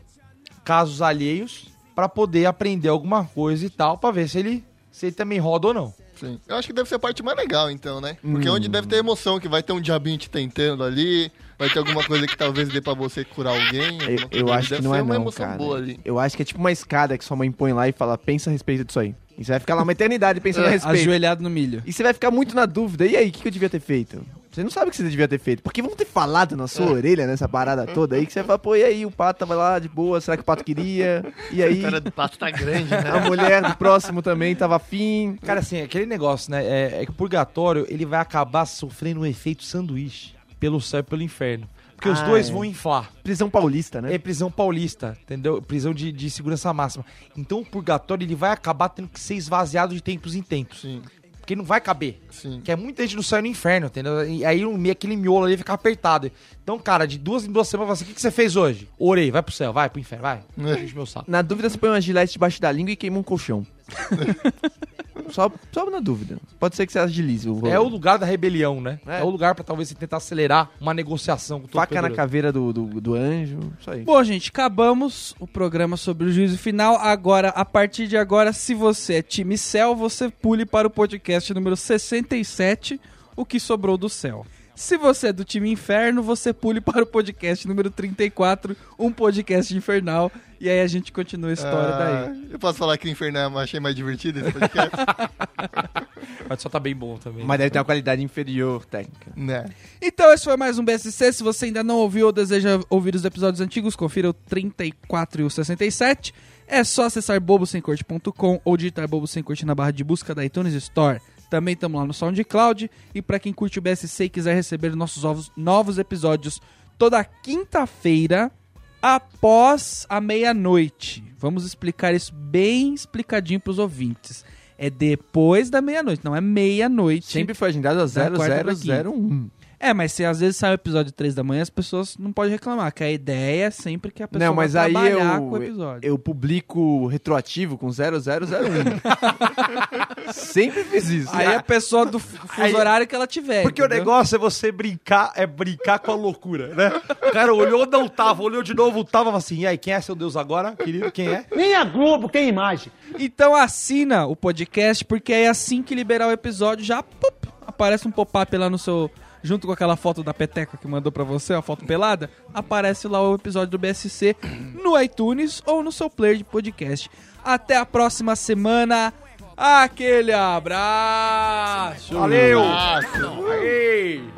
casos alheios pra poder aprender alguma coisa e tal, pra ver se ele, se ele também roda ou não. Sim. Eu acho que deve ser a parte mais legal, então, né? Porque é Hum. onde deve ter emoção, que vai ter um diabinho te tentando ali, vai ter alguma coisa que talvez dê pra você curar alguém. Eu, alguma eu acho que não é uma não, emoção cara. boa ali. Eu acho que é tipo uma escada que sua mãe põe lá e fala, pensa a respeito disso aí. E você vai ficar lá uma eternidade pensando a respeito. Ajoelhado no milho. E você vai ficar muito na dúvida. E aí, o que, que eu devia ter feito? Você não sabe o que você devia ter feito. Porque vão ter falado na sua orelha nessa parada toda aí que você vai falar, pô, e aí, o pato tava lá de boa, será que o pato queria? E aí, A história do pato tá grande, né? a mulher do próximo também tava afim. Cara, assim, aquele negócio, né? É, é que o purgatório, ele vai acabar sofrendo um efeito sanduíche pelo céu e pelo inferno. Porque os Ah, dois é. vão inflar. Prisão paulista, né? É prisão paulista, entendeu? Prisão de, de segurança máxima. Então o purgatório, ele vai acabar tendo que ser esvaziado de tempos em tempos. Sim, Porque não vai caber. sim. Que é muita gente no céu e no inferno, entendeu? E aí um- aquele miolo ali fica apertado. Então, cara, de duas em duas semanas, eu falo assim, o que, que você fez hoje? Orei, vai pro céu, vai pro inferno, vai. Enche meu saco. Na dúvida, você põe uma gilete debaixo da língua e queima um colchão. só, só na dúvida. Pode ser que você agilize o É o lugar da rebelião, né? É, É. o lugar pra talvez você tentar acelerar uma negociação com o Faca na caveira do, do, do anjo. Isso aí. Bom, gente, acabamos o programa sobre o juízo final. Agora, a partir de agora, se você é time céu, você pule para o podcast número 67, o que sobrou do céu. Se você é do time inferno, você pule para o podcast número 34, um podcast infernal. E aí a gente continua a história daí. Ah, Eu posso falar que o Infernal eu achei mais divertido esse podcast? Mas só tá bem bom também. Mas deve ter uma qualidade inferior técnica. né? Então, esse foi mais um BSC. Se você ainda não ouviu ou deseja ouvir os episódios antigos, confira o 34 e o 67. É só acessar bobosemcorte.com ou digitar Bobo Sem Corte na barra de busca da iTunes Store. Também estamos lá no SoundCloud. E para quem curte o BSC e quiser receber nossos ovos- novos episódios toda quinta-feira, após a meia-noite. Vamos explicar isso bem explicadinho para os ouvintes. É depois da meia-noite, não é meia-noite. Sempre foi agendado a Da quarta pra 0001. É, mas se às vezes sai o episódio 3 da manhã, as pessoas não podem reclamar, que a ideia é sempre que a pessoa Não, mas vai aí trabalhar eu, com o episódio. eu publico retroativo com 0001. Sempre fiz isso. Aí a pessoa do fuso Aí- horário que ela tiver. Porque o entendeu? negócio é você brincar, é brincar com a loucura, né? O cara olhou, não tava, olhou de novo, tava assim, e aí, quem é seu Deus agora, querido? Quem é? Nem a Globo tem imagem. Então assina o podcast, porque aí assim que liberar o episódio, já pup, aparece um pop-up lá no seu. Junto com aquela foto da peteca que mandou pra você, a foto pelada, aparece lá o episódio do BSC no iTunes ou no seu player de podcast. Até a próxima semana. Aquele abraço! Valeu!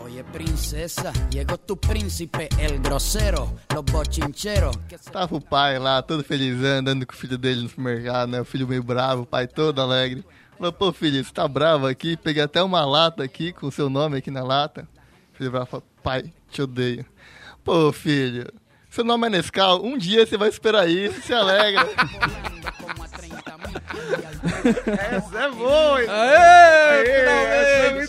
Oye, princesa, llegó tu príncipe, el grosero, que se- Tava o pai lá, todo felizão, andando com o filho dele no supermercado, né? O filho meio bravo, o pai todo alegre. Falou, pô, filho, você tá bravo aqui? Peguei até uma lata aqui, com o seu nome aqui na lata. Filho bravo falou, pai, te odeio. Pô, filho, seu nome é Nescau, um dia você vai esperar isso, se alegra. como a 30 mil. Essa é boa, hein? Aê,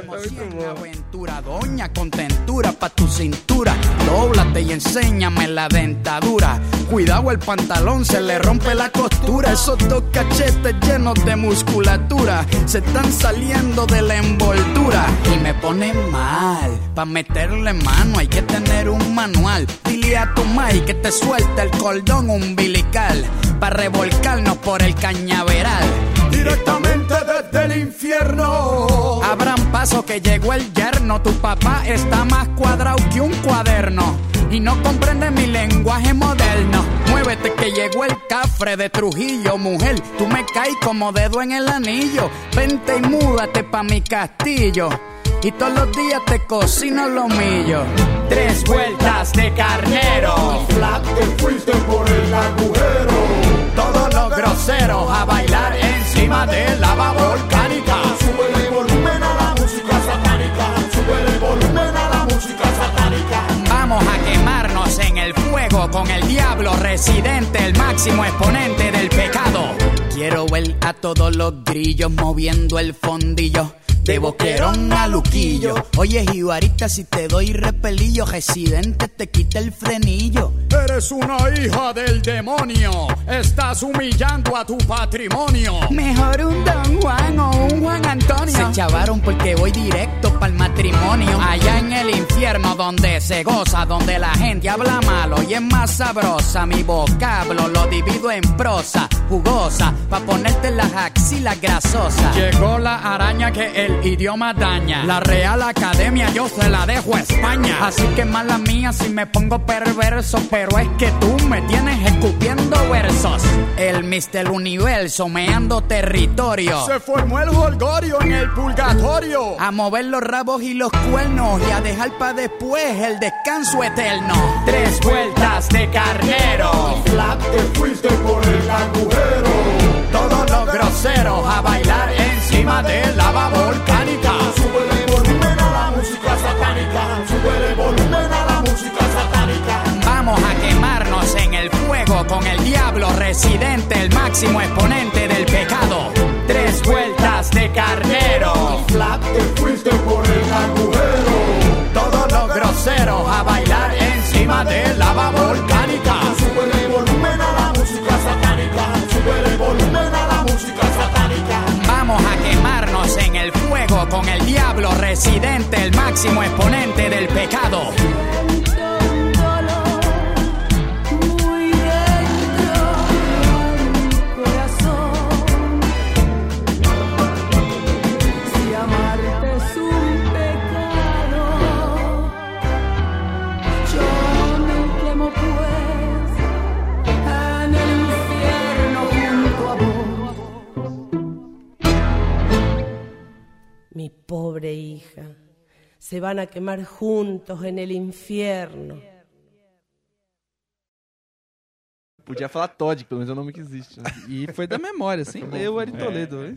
Como cien aventura, doña, con tentura pa' tu cintura. Dóblate y enséñame la dentadura. Cuidado, el pantalón se le rompe la costura. Esos dos cachetes llenos de musculatura se están saliendo de la envoltura. Y me pone mal, pa' meterle mano hay que tener un manual. Dile a tu mai que te suelte el cordón umbilical. Pa' revolcarnos por el cañaveral. Directamente desde el infierno. Abran paso que llegó el yerno. Tu papá está más cuadrado que un cuaderno. Y no comprende mi lenguaje moderno. Muévete que llegó el cafre de Trujillo, mujer. Tú me caes como dedo en el anillo. Vente y múdate pa' mi castillo. Y todos los días te cocino lo millo. Tres vueltas de carnero. Flat te fuiste por el agujero. Todos los groseros a bailar encima de lava volcánica. Sube el volumen a la música satánica. Sube el volumen a la música satánica. Vamos a quemarnos en el fuego con el diablo residente, el máximo exponente del pecado. Quiero ver a todos los grillos moviendo el fondillo. De boquerón a luquillo. Oye, jibarita, si te doy repelillo, residente te quita el frenillo. Eres una hija del demonio. Estás humillando a tu patrimonio. Mejor un Don Juan o un Juan Antonio. Se chavaron porque voy directo para el matrimonio. Allá en el infierno donde se goza, donde la gente habla malo y es más sabrosa. Mi vocablo lo divido en prosa, jugosa, pa' ponerte las axilas grasosas. Llegó la araña que el idioma daña. La Real Academia yo se la dejo a España. Así que mala mía si me pongo perverso, pero es que tú me tienes escupiendo versos. El Mister Universo meando territorio. Se formó el holgorio en el purgatorio. A mover los rabos y los cuernos y a dejar para después el descanso eterno. Tres vueltas de carnero. Flap, te fuiste por el agujero. Todos los groseros a bailar encima de lava volcánica. Sube el volumen a la música satánica. Sube el volumen a la música satánica. Vamos a quemarnos en el fuego con el diablo residente, el máximo exponente del pecado. Tres vueltas de carnero. Flap, te fuiste por el agujero. Todos los groseros a bailar encima de lava volcánica. Sube el volumen a la música satánica. Sube el volumen a la música satánica. Vamos a quemarnos en el fuego con el diablo residente, el máximo exponente del pecado. Mi pobre hija, se van a quemar juntos en el infierno. Podia falar Todd, que pelo menos é o nome que existe. Né? E foi da memória, sem ler o Ari Toledo. hein?